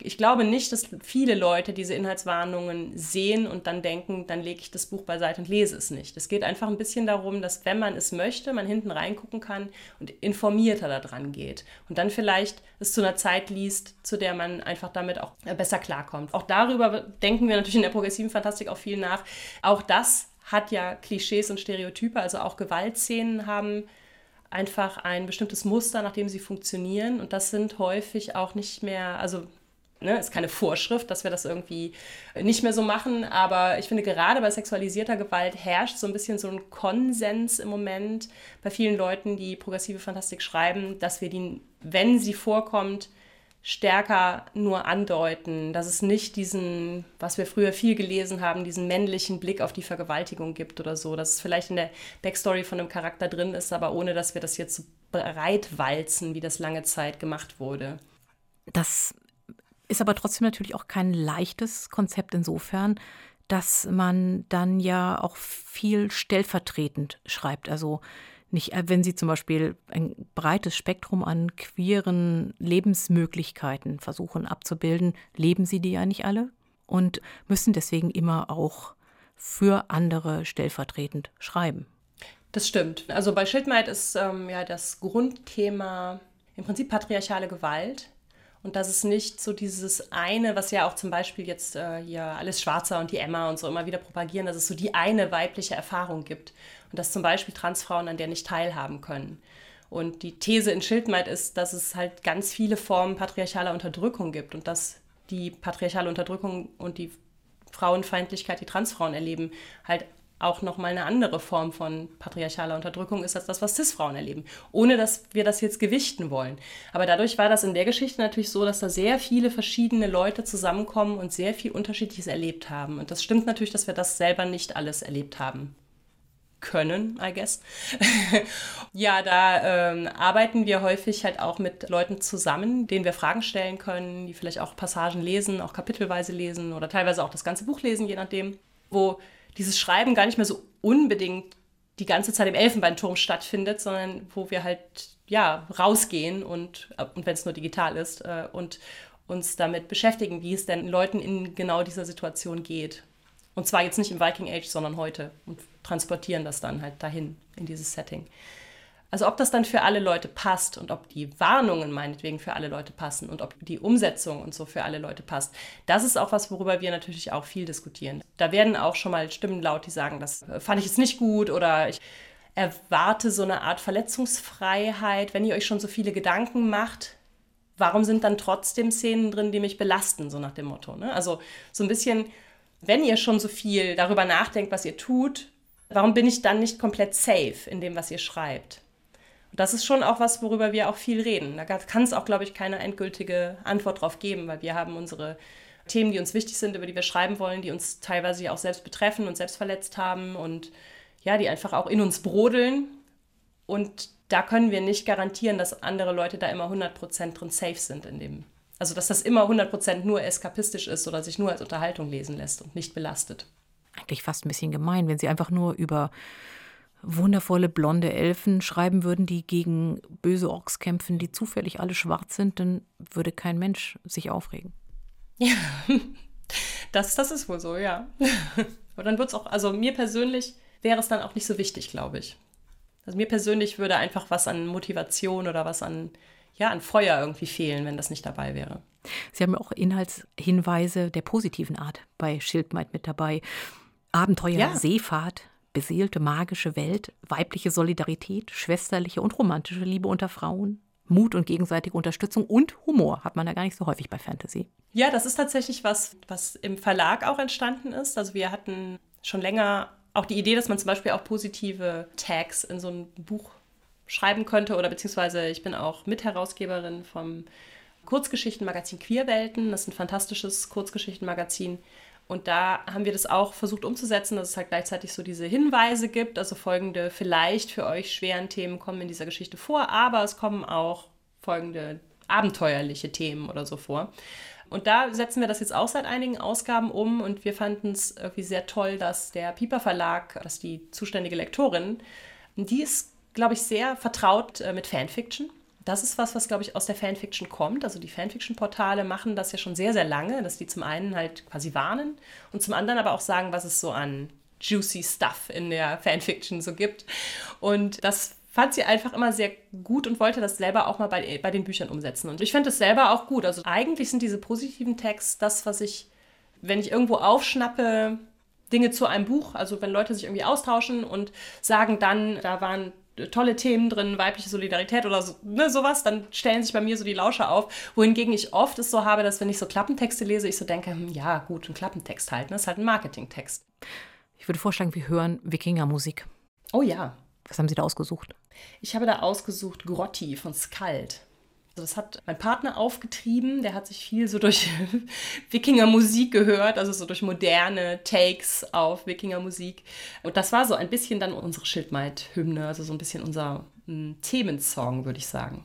ich glaube nicht, dass viele Leute diese Inhaltswarnungen sehen und dann denken, dann lege ich das Buch beiseite und lese es nicht. Es geht einfach ein bisschen darum, dass wenn man es möchte, man hinten reingucken kann und informierter daran geht und dann vielleicht es zu einer Zeit liest, zu der man einfach damit auch besser klarkommt. Auch darüber denken wir natürlich in der progressiven Fantastik auch viel nach. Auch das hat ja Klischees und Stereotype, also auch Gewaltszenen haben einfach ein bestimmtes Muster, nach dem sie funktionieren. Und das sind häufig auch nicht mehr, also ne, ist keine Vorschrift, dass wir das irgendwie nicht mehr so machen, aber ich finde gerade bei sexualisierter Gewalt herrscht so ein bisschen so ein Konsens im Moment bei vielen Leuten, die progressive Fantastik schreiben, dass wir die, wenn sie vorkommt, stärker nur andeuten, dass es nicht diesen, was wir früher viel gelesen haben, diesen männlichen Blick auf die Vergewaltigung gibt oder so, dass es vielleicht in der Backstory von einem Charakter drin ist, aber ohne dass wir das jetzt so breitwalzen, wie das lange Zeit gemacht wurde. Das ist aber trotzdem natürlich auch kein leichtes Konzept insofern, dass man dann ja auch viel stellvertretend schreibt. Also nicht, äh, wenn Sie zum Beispiel ein breites Spektrum an queeren Lebensmöglichkeiten versuchen abzubilden, leben Sie die ja nicht alle und müssen deswegen immer auch für andere stellvertretend schreiben. Das stimmt. Also bei Schildmeid ist ähm, ja das Grundthema im Prinzip patriarchale Gewalt und dass es nicht so dieses eine, was ja auch zum Beispiel jetzt äh, hier alles Schwarzer und die Emma und so immer wieder propagieren, dass es so die eine weibliche Erfahrung gibt und dass zum Beispiel Transfrauen an der nicht teilhaben können. Und die These in Schildmeid ist, dass es halt ganz viele Formen patriarchaler Unterdrückung gibt und dass die patriarchale Unterdrückung und die Frauenfeindlichkeit, die Transfrauen erleben, halt auch nochmal eine andere Form von patriarchaler Unterdrückung ist als das, was Cis-Frauen erleben. Ohne dass wir das jetzt gewichten wollen. Aber dadurch war das in der Geschichte natürlich so, dass da sehr viele verschiedene Leute zusammenkommen und sehr viel Unterschiedliches erlebt haben. Und das stimmt natürlich, dass wir das selber nicht alles erlebt haben. können, I guess. (laughs) ja, da ähm, arbeiten wir häufig halt auch mit Leuten zusammen, denen wir Fragen stellen können, die vielleicht auch Passagen lesen, auch kapitelweise lesen oder teilweise auch das ganze Buch lesen, je nachdem, wo dieses Schreiben gar nicht mehr so unbedingt die ganze Zeit im Elfenbeinturm stattfindet, sondern wo wir halt ja rausgehen und, und wenn es nur digital ist äh, und uns damit beschäftigen, wie es denn Leuten in genau dieser Situation geht. Und zwar jetzt nicht im Viking Age, sondern heute und transportieren das dann halt dahin in dieses Setting. Also ob das dann für alle Leute passt und ob die Warnungen meinetwegen für alle Leute passen und ob die Umsetzung und so für alle Leute passt, das ist auch was, worüber wir natürlich auch viel diskutieren. Da werden auch schon mal Stimmen laut, die sagen, das äh, fand ich jetzt nicht gut oder ich erwarte so eine Art Verletzungsfreiheit, wenn ihr euch schon so viele Gedanken macht. Warum sind dann trotzdem Szenen drin, die mich belasten, so nach dem Motto? Ne? Also so ein bisschen, wenn ihr schon so viel darüber nachdenkt, was ihr tut, warum bin ich dann nicht komplett safe in dem, was ihr schreibt? Das ist schon auch was, worüber wir auch viel reden. Da kann es auch, glaube ich, keine endgültige Antwort drauf geben, weil wir haben unsere Themen, die uns wichtig sind, über die wir schreiben wollen, die uns teilweise auch selbst betreffen und selbst verletzt haben und ja, die einfach auch in uns brodeln. Und da können wir nicht garantieren, dass andere Leute da immer 100% drin safe sind in dem. Also, dass das immer 100% nur eskapistisch ist oder sich nur als Unterhaltung lesen lässt und nicht belastet. Eigentlich fast ein bisschen gemein, wenn sie einfach nur über wundervolle blonde Elfen schreiben würden, die gegen böse Orks kämpfen, die zufällig alle schwarz sind, dann würde kein Mensch sich aufregen. Ja, (laughs) das, das ist wohl so, ja. (laughs) Aber dann wird es auch, also mir persönlich wäre es dann auch nicht so wichtig, glaube ich. Also mir persönlich würde einfach was an Motivation oder was an, ja, an Feuer irgendwie fehlen, wenn das nicht dabei wäre. Sie haben ja auch Inhaltshinweise der positiven Art bei Schildmeid mit dabei. Abenteuer, ja. Seefahrt, beseelte magische Welt, weibliche Solidarität, schwesterliche und romantische Liebe unter Frauen, Mut und gegenseitige Unterstützung und Humor hat man ja gar nicht so häufig bei Fantasy. Ja, das ist tatsächlich was, was im Verlag auch entstanden ist. Also wir hatten schon länger auch die Idee, dass man zum Beispiel auch positive Tags in so ein Buch schreiben könnte oder beziehungsweise ich bin auch Mitherausgeberin vom Kurzgeschichtenmagazin Queerwelten. Das ist ein fantastisches Kurzgeschichtenmagazin, und da haben wir das auch versucht umzusetzen, dass es halt gleichzeitig so diese Hinweise gibt, also folgende vielleicht für euch schweren Themen kommen in dieser Geschichte vor, aber es kommen auch folgende abenteuerliche Themen oder so vor. Und da setzen wir das jetzt auch seit einigen Ausgaben um und wir fanden es irgendwie sehr toll, dass der Piper Verlag, dass die zuständige Lektorin, die ist, glaube ich, sehr vertraut äh, mit Fanfiction das ist was, was, glaube ich, aus der Fanfiction kommt. Also die Fanfiction-Portale machen das ja schon sehr, sehr lange, dass die zum einen halt quasi warnen und zum anderen aber auch sagen, was es so an juicy Stuff in der Fanfiction so gibt. Und das fand sie einfach immer sehr gut und wollte das selber auch mal bei, bei den Büchern umsetzen. Und ich finde das selber auch gut. Also eigentlich sind diese positiven Texte das, was ich, wenn ich irgendwo aufschnappe, Dinge zu einem Buch, also wenn Leute sich irgendwie austauschen und sagen dann, da waren tolle Themen drin, weibliche Solidarität oder so, ne, sowas, dann stellen sich bei mir so die Lauscher auf. Wohingegen ich oft es so habe, dass wenn ich so Klappentexte lese, ich so denke, hm, ja gut, ein Klappentext halt, ne, ist halt ein Marketingtext. Ich würde vorschlagen, wir hören Wikingermusik. Oh ja. Was haben Sie da ausgesucht? Ich habe da ausgesucht Grotti von Skald. Also das hat mein Partner aufgetrieben. Der hat sich viel so durch (laughs) Wikinger-Musik gehört, also so durch moderne Takes auf Wikinger-Musik. Und das war so ein bisschen dann unsere Schildmaid-Hymne, also so ein bisschen unser hm, Themensong, würde ich sagen.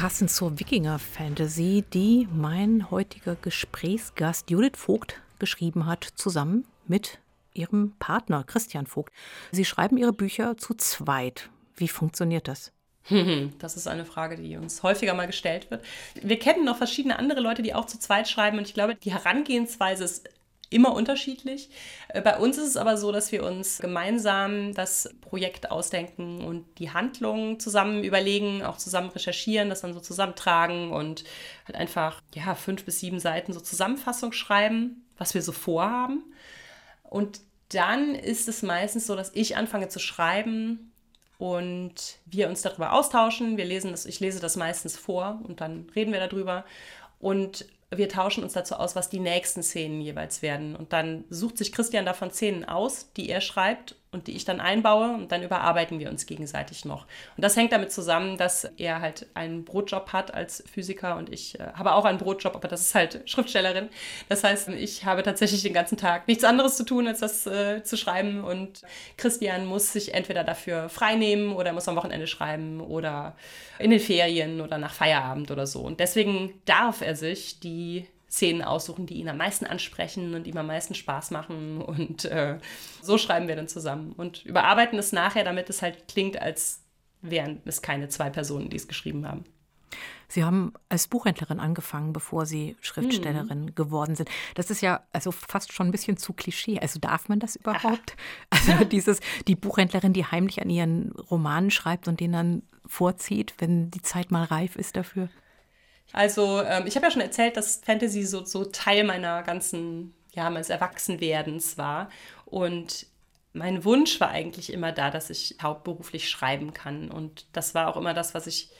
Passend zur Wikinger-Fantasy, die mein heutiger Gesprächsgast Judith Vogt geschrieben hat, zusammen mit ihrem Partner Christian Vogt. Sie schreiben ihre Bücher zu zweit. Wie funktioniert das? (laughs) Das ist eine Frage, die uns häufiger mal gestellt wird. Wir kennen noch verschiedene andere Leute, die auch zu zweit schreiben und ich glaube, die Herangehensweise ist immer unterschiedlich. Äh, bei uns ist es aber so, dass wir uns gemeinsam das Projekt ausdenken und die Handlung zusammen überlegen, auch zusammen recherchieren, das dann so zusammentragen und halt einfach ja, fünf bis sieben Seiten so Zusammenfassung schreiben, was wir so vorhaben. Und dann ist es meistens so, dass ich anfange zu schreiben und wir uns darüber austauschen. Wir lesen das, ich lese das meistens vor und dann reden wir darüber. Und wir tauschen uns dazu aus, was die nächsten Szenen jeweils werden. Und dann sucht sich Christian davon Szenen aus, die er schreibt und die ich dann einbaue und dann überarbeiten wir uns gegenseitig noch. Und das hängt damit zusammen, dass er halt einen Brotjob hat als Physiker und ich äh, habe auch einen Brotjob, aber das ist halt (laughs) Schriftstellerin. Das heißt, ich habe tatsächlich den ganzen Tag nichts anderes zu tun, als das äh, zu schreiben und Christian muss sich entweder dafür freinehmen oder muss am Wochenende schreiben oder in den Ferien oder nach Feierabend oder so. Und deswegen darf er sich die Szenen aussuchen, die ihn am meisten ansprechen und ihm am meisten Spaß machen. Und äh, so schreiben wir dann zusammen und überarbeiten es nachher, damit es halt klingt, als wären es keine zwei Personen, die es geschrieben haben. Sie haben als Buchhändlerin angefangen, bevor Sie Schriftstellerin mhm. geworden sind. Das ist ja also fast schon ein bisschen zu Klischee. Also darf man das überhaupt? Aha. (laughs) Also dieses, die Buchhändlerin, die heimlich an ihren Romanen schreibt und den dann vorzieht, wenn die Zeit mal reif ist dafür. Also ähm, ich habe ja schon erzählt, dass Fantasy so, so Teil meiner ganzen, ja, meines Erwachsenwerdens war. Und mein Wunsch war eigentlich immer da, dass ich hauptberuflich schreiben kann. Und das war auch immer das, was ich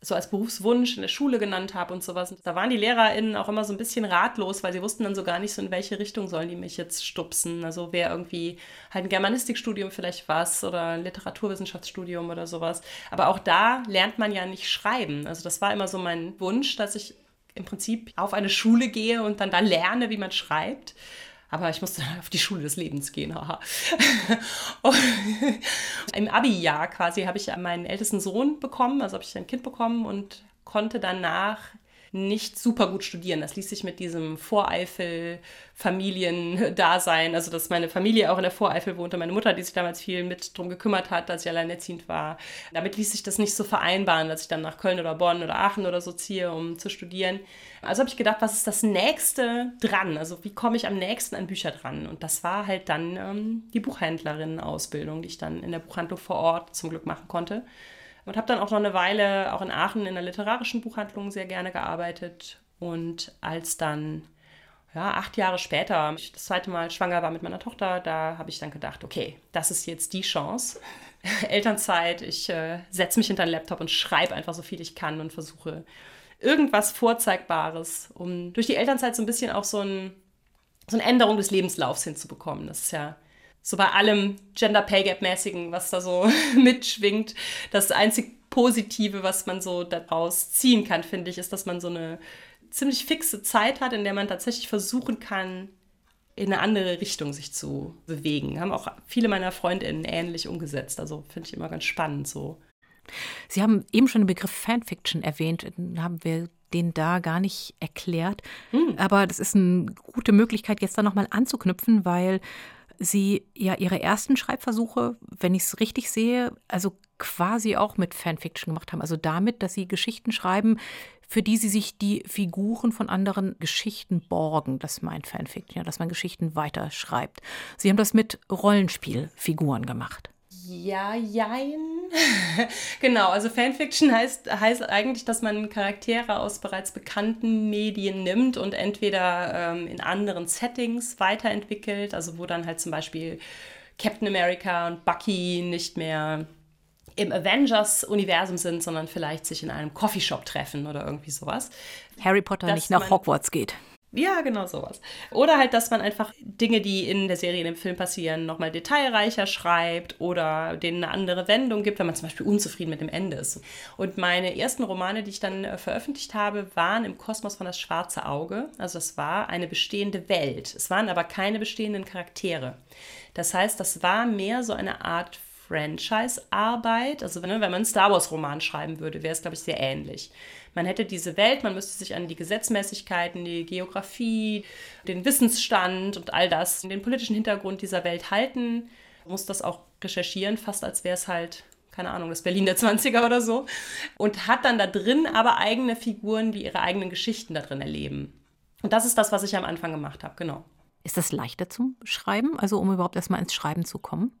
so als Berufswunsch in der Schule genannt habe und sowas. Und da waren die LehrerInnen auch immer so ein bisschen ratlos, weil sie wussten dann so gar nicht so, in welche Richtung sollen die mich jetzt stupsen. Also wäre irgendwie halt ein Germanistikstudium vielleicht was oder ein Literaturwissenschaftsstudium oder sowas. Aber auch da lernt man ja nicht schreiben. Also das war immer so mein Wunsch, dass ich im Prinzip auf eine Schule gehe und dann da lerne, wie man schreibt. Aber ich musste auf die Schule des Lebens gehen, haha. (laughs) Im Abi-Jahr quasi habe ich meinen ältesten Sohn bekommen, also habe ich ein Kind bekommen und konnte danach nicht super gut studieren. Das ließ sich mit diesem Voreifel-Familiendasein, also dass meine Familie auch in der Voreifel wohnte, meine Mutter, die sich damals viel mit drum gekümmert hat, dass ich alleinerziehend war. Damit ließ sich das nicht so vereinbaren, dass ich dann nach Köln oder Bonn oder Aachen oder so ziehe, um zu studieren. Also habe ich gedacht, was ist das nächste dran? Also wie komme ich am nächsten an Bücher dran? Und das war halt dann ähm, die Buchhändlerinnen-Ausbildung, die ich dann in der Buchhandlung vor Ort zum Glück machen konnte. Und habe dann auch noch eine Weile auch in Aachen in der literarischen Buchhandlung sehr gerne gearbeitet. Und als dann ja, acht Jahre später ich das zweite Mal schwanger war mit meiner Tochter, da habe ich dann gedacht, okay, das ist jetzt die Chance. (laughs) Elternzeit, ich äh, setze mich hinter den Laptop und schreibe einfach so viel ich kann und versuche irgendwas Vorzeigbares, um durch die Elternzeit so ein bisschen auch so, ein, so eine Änderung des Lebenslaufs hinzubekommen. Das ist ja so bei allem Gender Pay Gap mäßigen, was da so (laughs) mitschwingt, das einzig Positive, was man so daraus ziehen kann, finde ich, ist, dass man so eine ziemlich fixe Zeit hat, in der man tatsächlich versuchen kann, in eine andere Richtung sich zu bewegen. Haben auch viele meiner Freundinnen ähnlich umgesetzt. Also finde ich immer ganz spannend so. Sie haben eben schon den Begriff Fanfiction erwähnt. Haben wir den da gar nicht erklärt. Hm. Aber das ist eine gute Möglichkeit, jetzt da nochmal anzuknüpfen, weil Sie ja Ihre ersten Schreibversuche, wenn ich es richtig sehe, also quasi auch mit Fanfiction gemacht haben. Also damit, dass Sie Geschichten schreiben, für die Sie sich die Figuren von anderen Geschichten borgen. Das meint Fanfiction, ja, dass man Geschichten weiterschreibt. Sie haben das mit Rollenspielfiguren gemacht. Ja, jein. (laughs) genau, also Fanfiction heißt, heißt eigentlich, dass man Charaktere aus bereits bekannten Medien nimmt und entweder ähm, in anderen Settings weiterentwickelt, also wo dann halt zum Beispiel Captain America und Bucky nicht mehr im Avengers-Universum sind, sondern vielleicht sich in einem Coffeeshop treffen oder irgendwie sowas. Harry Potter nicht nach Hogwarts geht. Ja, genau sowas. Oder halt, dass man einfach Dinge, die in der Serie, in dem Film passieren, nochmal detailreicher schreibt oder denen eine andere Wendung gibt, wenn man zum Beispiel unzufrieden mit dem Ende ist. Und meine ersten Romane, die ich dann äh, veröffentlicht habe, waren im Kosmos von das schwarze Auge. Also es war eine bestehende Welt. Es waren aber keine bestehenden Charaktere. Das heißt, das war mehr so eine Art Franchise-Arbeit. Also wenn, wenn man einen Star Wars-Roman schreiben würde, wäre es, glaube ich, sehr ähnlich. Man hätte diese Welt, man müsste sich an die Gesetzmäßigkeiten, die Geografie, den Wissensstand und all das, den politischen Hintergrund dieser Welt halten, muss das auch recherchieren, fast als wäre es halt keine Ahnung, das Berlin der 20er oder so. Und hat dann da drin aber eigene Figuren, die ihre eigenen Geschichten da drin erleben. Und das ist das, was ich am Anfang gemacht habe, genau. Ist das leichter zum Schreiben, also um überhaupt erstmal ins Schreiben zu kommen?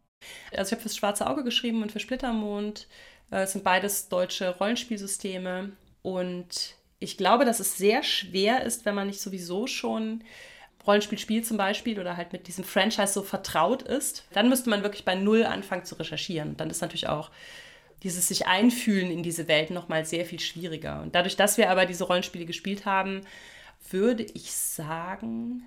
Also ich habe fürs Schwarze Auge geschrieben und für Splittermond. Äh, es sind beides deutsche Rollenspielsysteme. Und ich glaube, dass es sehr schwer ist, wenn man nicht sowieso schon Rollenspiel spielt zum Beispiel oder halt mit diesem Franchise so vertraut ist. Dann müsste man wirklich bei Null anfangen zu recherchieren. Dann ist natürlich auch dieses sich einfühlen in diese Welt nochmal sehr viel schwieriger. Und dadurch, dass wir aber diese Rollenspiele gespielt haben, würde ich sagen,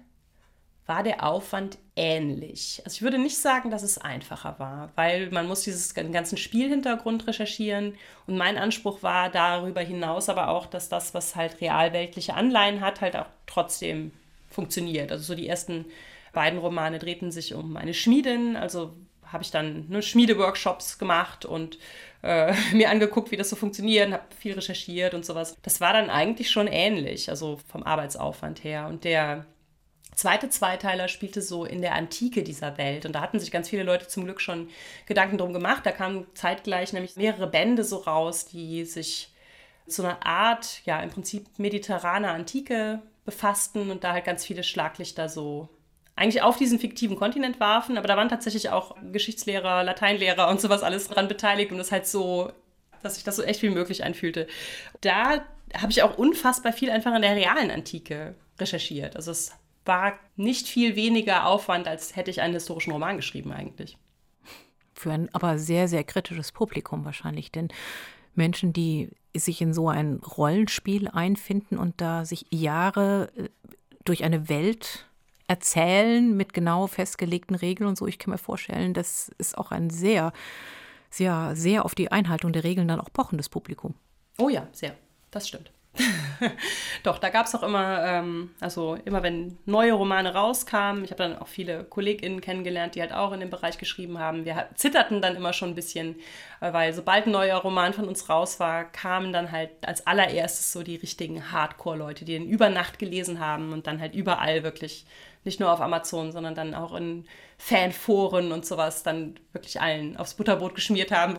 war der Aufwand ähnlich. Also ich würde nicht sagen, dass es einfacher war, weil man muss dieses den ganzen Spielhintergrund recherchieren und mein Anspruch war darüber hinaus aber auch, dass das, was halt realweltliche Anleihen hat, halt auch trotzdem funktioniert. Also so die ersten beiden Romane drehten sich um eine Schmiedin, also habe ich dann ne, Schmiedeworkshops gemacht und äh, (laughs) mir angeguckt, wie das so funktioniert, habe viel recherchiert und sowas. Das war dann eigentlich schon ähnlich, also vom Arbeitsaufwand her. Und der zweite Zweiteiler spielte so in der Antike dieser Welt. Und da hatten sich ganz viele Leute zum Glück schon Gedanken drum gemacht. Da kamen zeitgleich nämlich mehrere Bände so raus, die sich zu einer Art, ja, im Prinzip mediterraner Antike befassten und da halt ganz viele Schlaglichter so eigentlich auf diesen fiktiven Kontinent warfen. Aber da waren tatsächlich auch Geschichtslehrer, Lateinlehrer und sowas alles dran beteiligt und das halt so, dass sich das so echt wie möglich einfühlte. Da habe ich auch unfassbar viel einfach in der realen Antike recherchiert. Also es war nicht viel weniger Aufwand, als hätte ich einen historischen Roman geschrieben eigentlich. Für ein aber sehr, sehr kritisches Publikum wahrscheinlich, denn Menschen, die sich in so ein Rollenspiel einfinden und da sich Jahre äh, durch eine Welt erzählen mit genau festgelegten Regeln und so, ich kann mir vorstellen, das ist auch ein sehr, sehr, sehr auf die Einhaltung der Regeln dann auch pochendes Publikum. Oh ja, sehr. Das stimmt. Doch, da gab es auch immer, ähm, also immer wenn neue Romane rauskamen, ich habe dann auch viele KollegInnen kennengelernt, die halt auch in dem Bereich geschrieben haben. Wir zitterten dann immer schon ein bisschen, äh, weil sobald ein neuer Roman von uns raus war, kamen dann halt als allererstes so die richtigen Hardcore-Leute, die den über Nacht gelesen haben und dann halt überall wirklich nicht nur auf Amazon, sondern dann auch in Fanforen und sowas dann wirklich allen aufs Butterbrot geschmiert haben,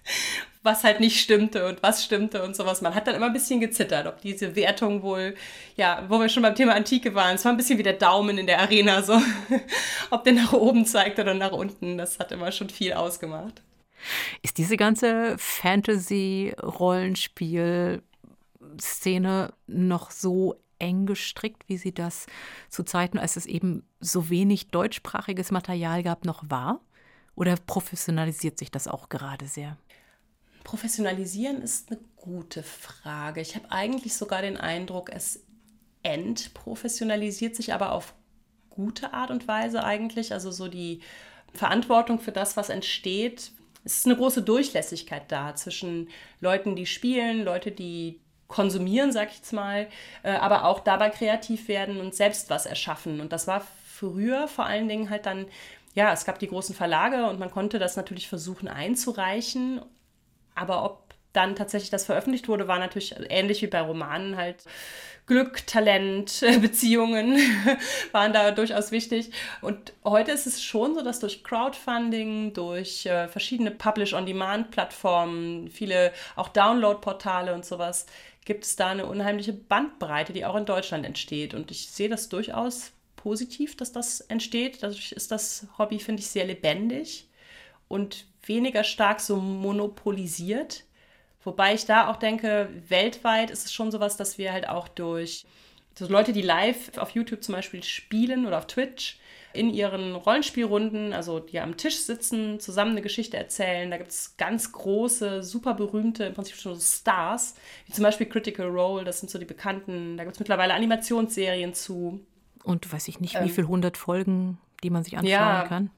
was halt nicht stimmte und was stimmte und sowas. Man hat dann immer ein bisschen gezittert, ob diese Wertung wohl, ja, wo wir schon beim Thema Antike waren, es war ein bisschen wie der Daumen in der Arena, so, (laughs) ob der nach oben zeigt oder nach unten, das hat immer schon viel ausgemacht. Ist diese ganze Fantasy-Rollenspiel-Szene noch so eng gestrickt, wie sie das zu Zeiten, als es eben so wenig deutschsprachiges Material gab, noch war? Oder professionalisiert sich das auch gerade sehr? Professionalisieren ist eine gute Frage. Ich habe eigentlich sogar den Eindruck, es entprofessionalisiert sich aber auf gute Art und Weise eigentlich. Also so die Verantwortung für das, was entsteht. Es ist eine große Durchlässigkeit da zwischen Leuten, die spielen, Leute, die konsumieren, sag ich jetzt mal, äh, aber auch dabei kreativ werden und selbst was erschaffen. Und das war früher vor allen Dingen halt dann, ja, es gab die großen Verlage und man konnte das natürlich versuchen einzureichen, aber ob dann tatsächlich das veröffentlicht wurde, war natürlich ähnlich wie bei Romanen halt Glück, Talent, (laughs) Beziehungen (laughs) waren da durchaus wichtig. Und heute ist es schon so, dass durch Crowdfunding, durch äh, verschiedene Publish-on-Demand-Plattformen, viele auch Download-Portale und sowas, gibt es da eine unheimliche Bandbreite, die auch in Deutschland entsteht. Und ich sehe das durchaus positiv, dass das entsteht. Dadurch ist das Hobby, finde ich, sehr lebendig und weniger stark so monopolisiert. Wobei ich da auch denke, weltweit ist es schon sowas, dass wir halt auch durch so Leute, die live auf YouTube zum Beispiel spielen oder auf Twitch, in ihren Rollenspielrunden, also die am Tisch sitzen, zusammen eine Geschichte erzählen. Da gibt es ganz große, super berühmte, im Prinzip schon so Stars, wie zum Beispiel Critical Role, das sind so die bekannten. Da gibt es mittlerweile Animationsserien zu. Und weiß ich nicht, wie ähm, viele hundert Folgen, die man sich anschauen ja, kann.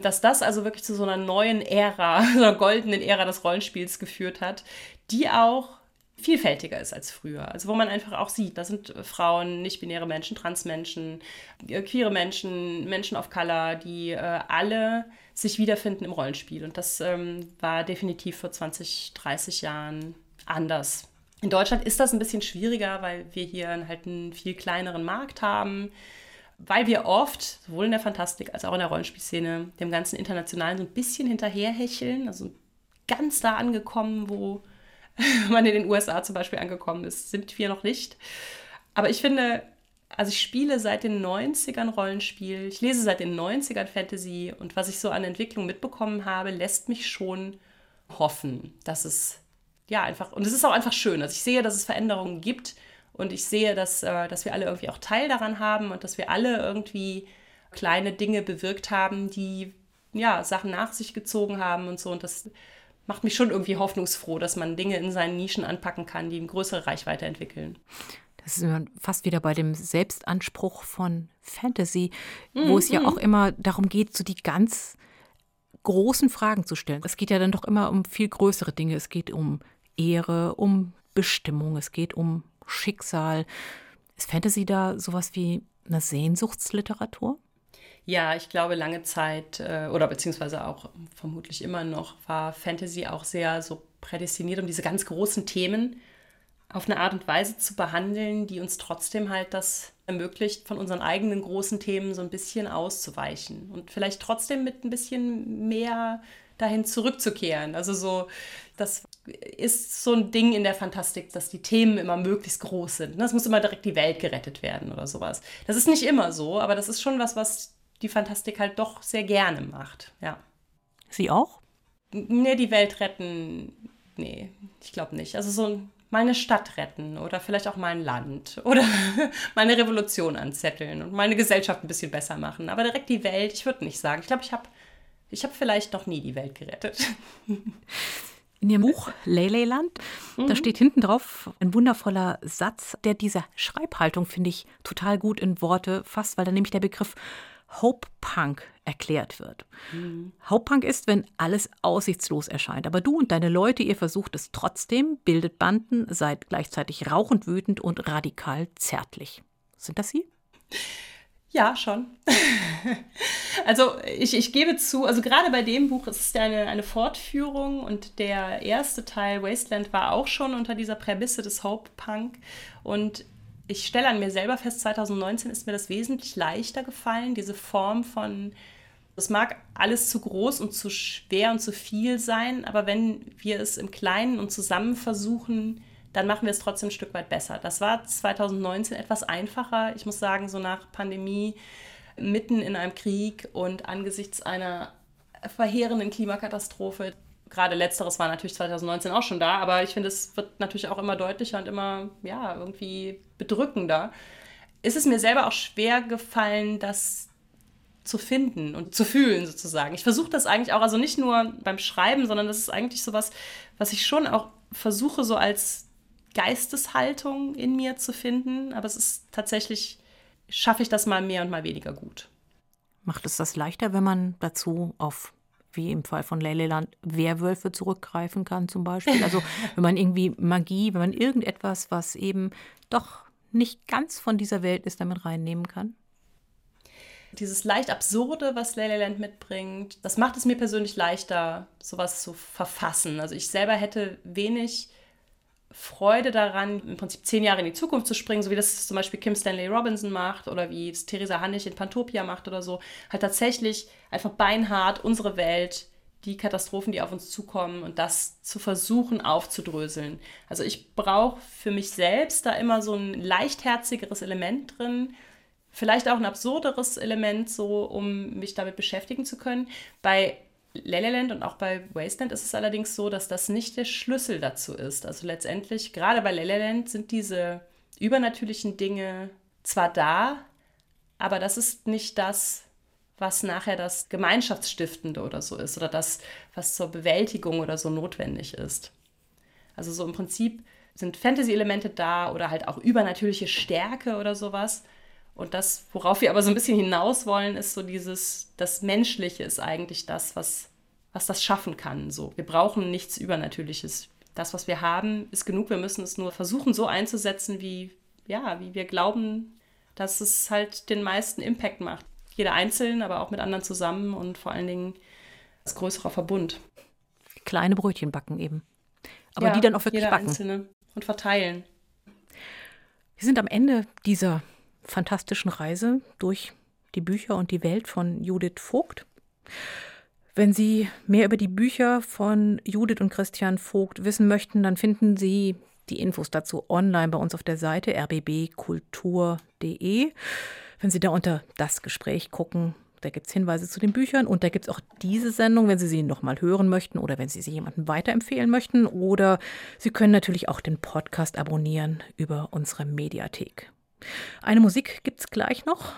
Dass das also wirklich zu so einer neuen Ära, (laughs) so einer goldenen Ära des Rollenspiels geführt hat, die auch vielfältiger ist als früher. Also wo man einfach auch sieht, da sind Frauen, nicht-binäre Menschen, Transmenschen, äh, queere Menschen, Menschen of Color, die äh, alle sich wiederfinden im Rollenspiel. Und das ähm, war definitiv vor 20, 30 Jahren anders. In Deutschland ist das ein bisschen schwieriger, weil wir hier halt einen viel kleineren Markt haben, weil wir oft, sowohl in der Fantastik als auch in der Rollenspielszene, dem ganzen Internationalen so ein bisschen hinterherhecheln, also ganz da angekommen, wo (laughs) man in den USA zum Beispiel angekommen ist, sind wir noch nicht. Aber ich finde, also ich spiele seit den 90ern Rollenspiel, ich lese seit den 90ern Fantasy und was ich so an Entwicklung mitbekommen habe, lässt mich schon hoffen, dass es ja einfach, und es ist auch einfach schön. Also ich sehe, dass es Veränderungen gibt und ich sehe, dass, äh, dass wir alle irgendwie auch Teil daran haben und dass wir alle irgendwie kleine Dinge bewirkt haben, die ja Sachen nach sich gezogen haben und so. Und das macht mich schon irgendwie hoffnungsfroh, dass man Dinge in seinen Nischen anpacken kann, die eine größere Reichweite entwickeln. Das ist fast wieder bei dem Selbstanspruch von Fantasy, wo mm, es ja mm. auch immer darum geht, so die ganz großen Fragen zu stellen. Es geht ja dann doch immer um viel größere Dinge. Es geht um Ehre, um Bestimmung, es geht um Schicksal. Ist Fantasy da sowas wie eine Sehnsuchtsliteratur? Ja, ich glaube, lange Zeit äh, oder beziehungsweise auch vermutlich immer noch war Fantasy auch sehr so prädestiniert, um diese ganz großen Themen auf eine Art und Weise zu behandeln, die uns trotzdem halt das ermöglicht, von unseren eigenen großen Themen so ein bisschen auszuweichen und vielleicht trotzdem mit ein bisschen mehr dahin zurückzukehren. Also so, das ist so ein Ding in der Fantastik, dass die Themen immer möglichst groß sind. Es muss immer direkt die Welt gerettet werden oder sowas. Das ist nicht immer so, aber das ist schon was, was die Fantastik halt doch sehr gerne macht. Ja. Sie auch? Nee, die Welt retten, nee, ich glaube nicht. Also so mal eine Stadt retten oder vielleicht auch mal ein Land (laughs) oder mal eine Revolution anzetteln und meine Gesellschaft ein bisschen besser machen. Aber direkt die Welt, ich würde nicht sagen. Ich glaube, ich habe ich hab vielleicht noch nie die Welt gerettet. (laughs) In Ihrem Buch Leyland, mhm. da steht hinten drauf ein wundervoller Satz, der diese Schreibhaltung, finde ich, total gut in Worte fasst, weil da nämlich der Begriff Hope Punk erklärt wird. Mhm. Hope Punk ist, wenn alles aussichtslos erscheint. Aber du und deine Leute, ihr versucht es trotzdem, bildet Banden, seid gleichzeitig rauchend wütend und radikal zärtlich. Sind das Sie? Ja, schon. (laughs) also ich, ich gebe zu, also gerade bei dem Buch ist es eine, eine Fortführung und der erste Teil, Wasteland, war auch schon unter dieser Prämisse des Hope Punk. Und ich stelle an mir selber fest, 2019 ist mir das wesentlich leichter gefallen, diese Form von, es mag alles zu groß und zu schwer und zu viel sein, aber wenn wir es im Kleinen und zusammen versuchen, dann machen wir es trotzdem ein Stück weit besser. Das war 2019 etwas einfacher. Ich muss sagen, so nach Pandemie, mitten in einem Krieg und angesichts einer verheerenden Klimakatastrophe, gerade letzteres war natürlich 2019 auch schon da, aber ich finde, es wird natürlich auch immer deutlicher und immer, ja, irgendwie bedrückender. Ist es mir selber auch schwer gefallen, das zu finden und zu fühlen sozusagen. Ich versuche das eigentlich auch, also nicht nur beim Schreiben, sondern das ist eigentlich sowas, was ich schon auch versuche, so als Geisteshaltung in mir zu finden. Aber es ist tatsächlich, schaffe ich das mal mehr und mal weniger gut. Macht es das leichter, wenn man dazu auf wie im Fall von Leyland, Werwölfe zurückgreifen kann zum Beispiel. Also (laughs) wenn man irgendwie Magie, wenn man irgendetwas, was eben doch nicht ganz von dieser Welt ist, damit reinnehmen kann? Dieses leicht Absurde, was Leyland mitbringt, das macht es mir persönlich leichter, sowas zu verfassen. Also ich selber hätte wenig Freude daran, im Prinzip zehn Jahre in die Zukunft zu springen, so wie das zum Beispiel Kim Stanley Robinson macht oder wie es Theresa Hannig in Pantopia macht oder so, halt tatsächlich einfach beinhart unsere Welt, die Katastrophen, die auf uns zukommen und das zu versuchen aufzudröseln. Also ich brauche für mich selbst da immer so ein leichtherzigeres Element drin, vielleicht auch ein absurderes Element, so um mich damit beschäftigen zu können. Bei Leleland und auch bei Wasteland ist es allerdings so, dass das nicht der Schlüssel dazu ist. Also letztendlich, gerade bei Leleland sind diese übernatürlichen Dinge zwar da, aber das ist nicht das, was nachher das Gemeinschaftsstiftende oder so ist oder das, was zur Bewältigung oder so notwendig ist. Also so im Prinzip sind Fantasy-Elemente da oder halt auch übernatürliche Stärke oder sowas. Und das, worauf wir aber so ein bisschen hinaus wollen, ist so dieses, das Menschliche ist eigentlich das, was, was das schaffen kann. So. Wir brauchen nichts Übernatürliches. Das, was wir haben, ist genug. Wir müssen es nur versuchen, so einzusetzen, wie, ja, wie wir glauben, dass es halt den meisten Impact macht. Jeder einzeln, aber auch mit anderen zusammen und vor allen Dingen als größerer Verbund. Kleine Brötchen backen eben. Aber ja, die dann auch wirklich jeder backen. Einzelne und verteilen. Wir sind am Ende dieser fantastischen Reise durch die Bücher und die Welt von Judith Vogt. Wenn Sie mehr über die Bücher von Judith und Christian Vogt wissen möchten, dann finden Sie Die Infos dazu online bei uns auf der Seite rbbkultur.de. Wenn Sie da unter das Gespräch gucken, da gibt es Hinweise zu den Büchern und da gibt es auch diese Sendung, wenn Sie sie nochmal hören möchten oder wenn Sie sie jemandem weiterempfehlen möchten. Oder Sie können natürlich auch den Podcast abonnieren über unsere Mediathek. Eine Musik gibt es gleich noch.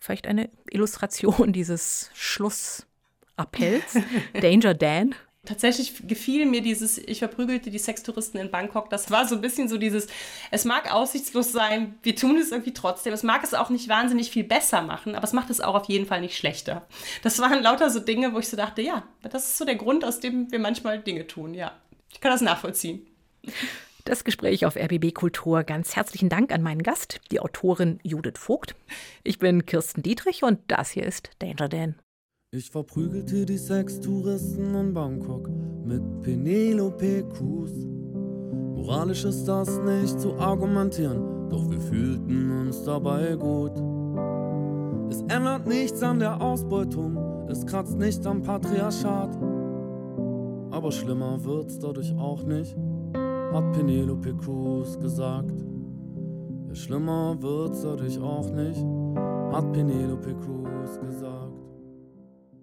Vielleicht eine Illustration (laughs) dieses Schlussappells. (laughs) Danger Dan Tatsächlich gefiel mir dieses, ich verprügelte die Sextouristen in Bangkok. Das war so ein bisschen so dieses, es mag aussichtslos sein, wir tun es irgendwie trotzdem. Es mag es auch nicht wahnsinnig viel besser machen, aber es macht es auch auf jeden Fall nicht schlechter. Das waren lauter so Dinge, wo ich so dachte, ja, das ist so der Grund, aus dem wir manchmal Dinge tun. Ja, ich kann das nachvollziehen. Das Gespräch auf RBB Kultur. Ganz herzlichen Dank an meinen Gast, die Autorin Judith Vogt. Ich bin Kirsten Dietrich und das hier ist Danger Dan. Ich verprügelte die Sextouristen in Bangkok mit Penelope Cruz. Moralisch ist das nicht zu argumentieren, doch wir fühlten uns dabei gut. Es ändert nichts an der Ausbeutung, es kratzt nicht am Patriarchat. Aber schlimmer wird's dadurch auch nicht, hat Penelope Cruz gesagt. Ja, schlimmer wird's dadurch auch nicht, hat Penelope Cruz.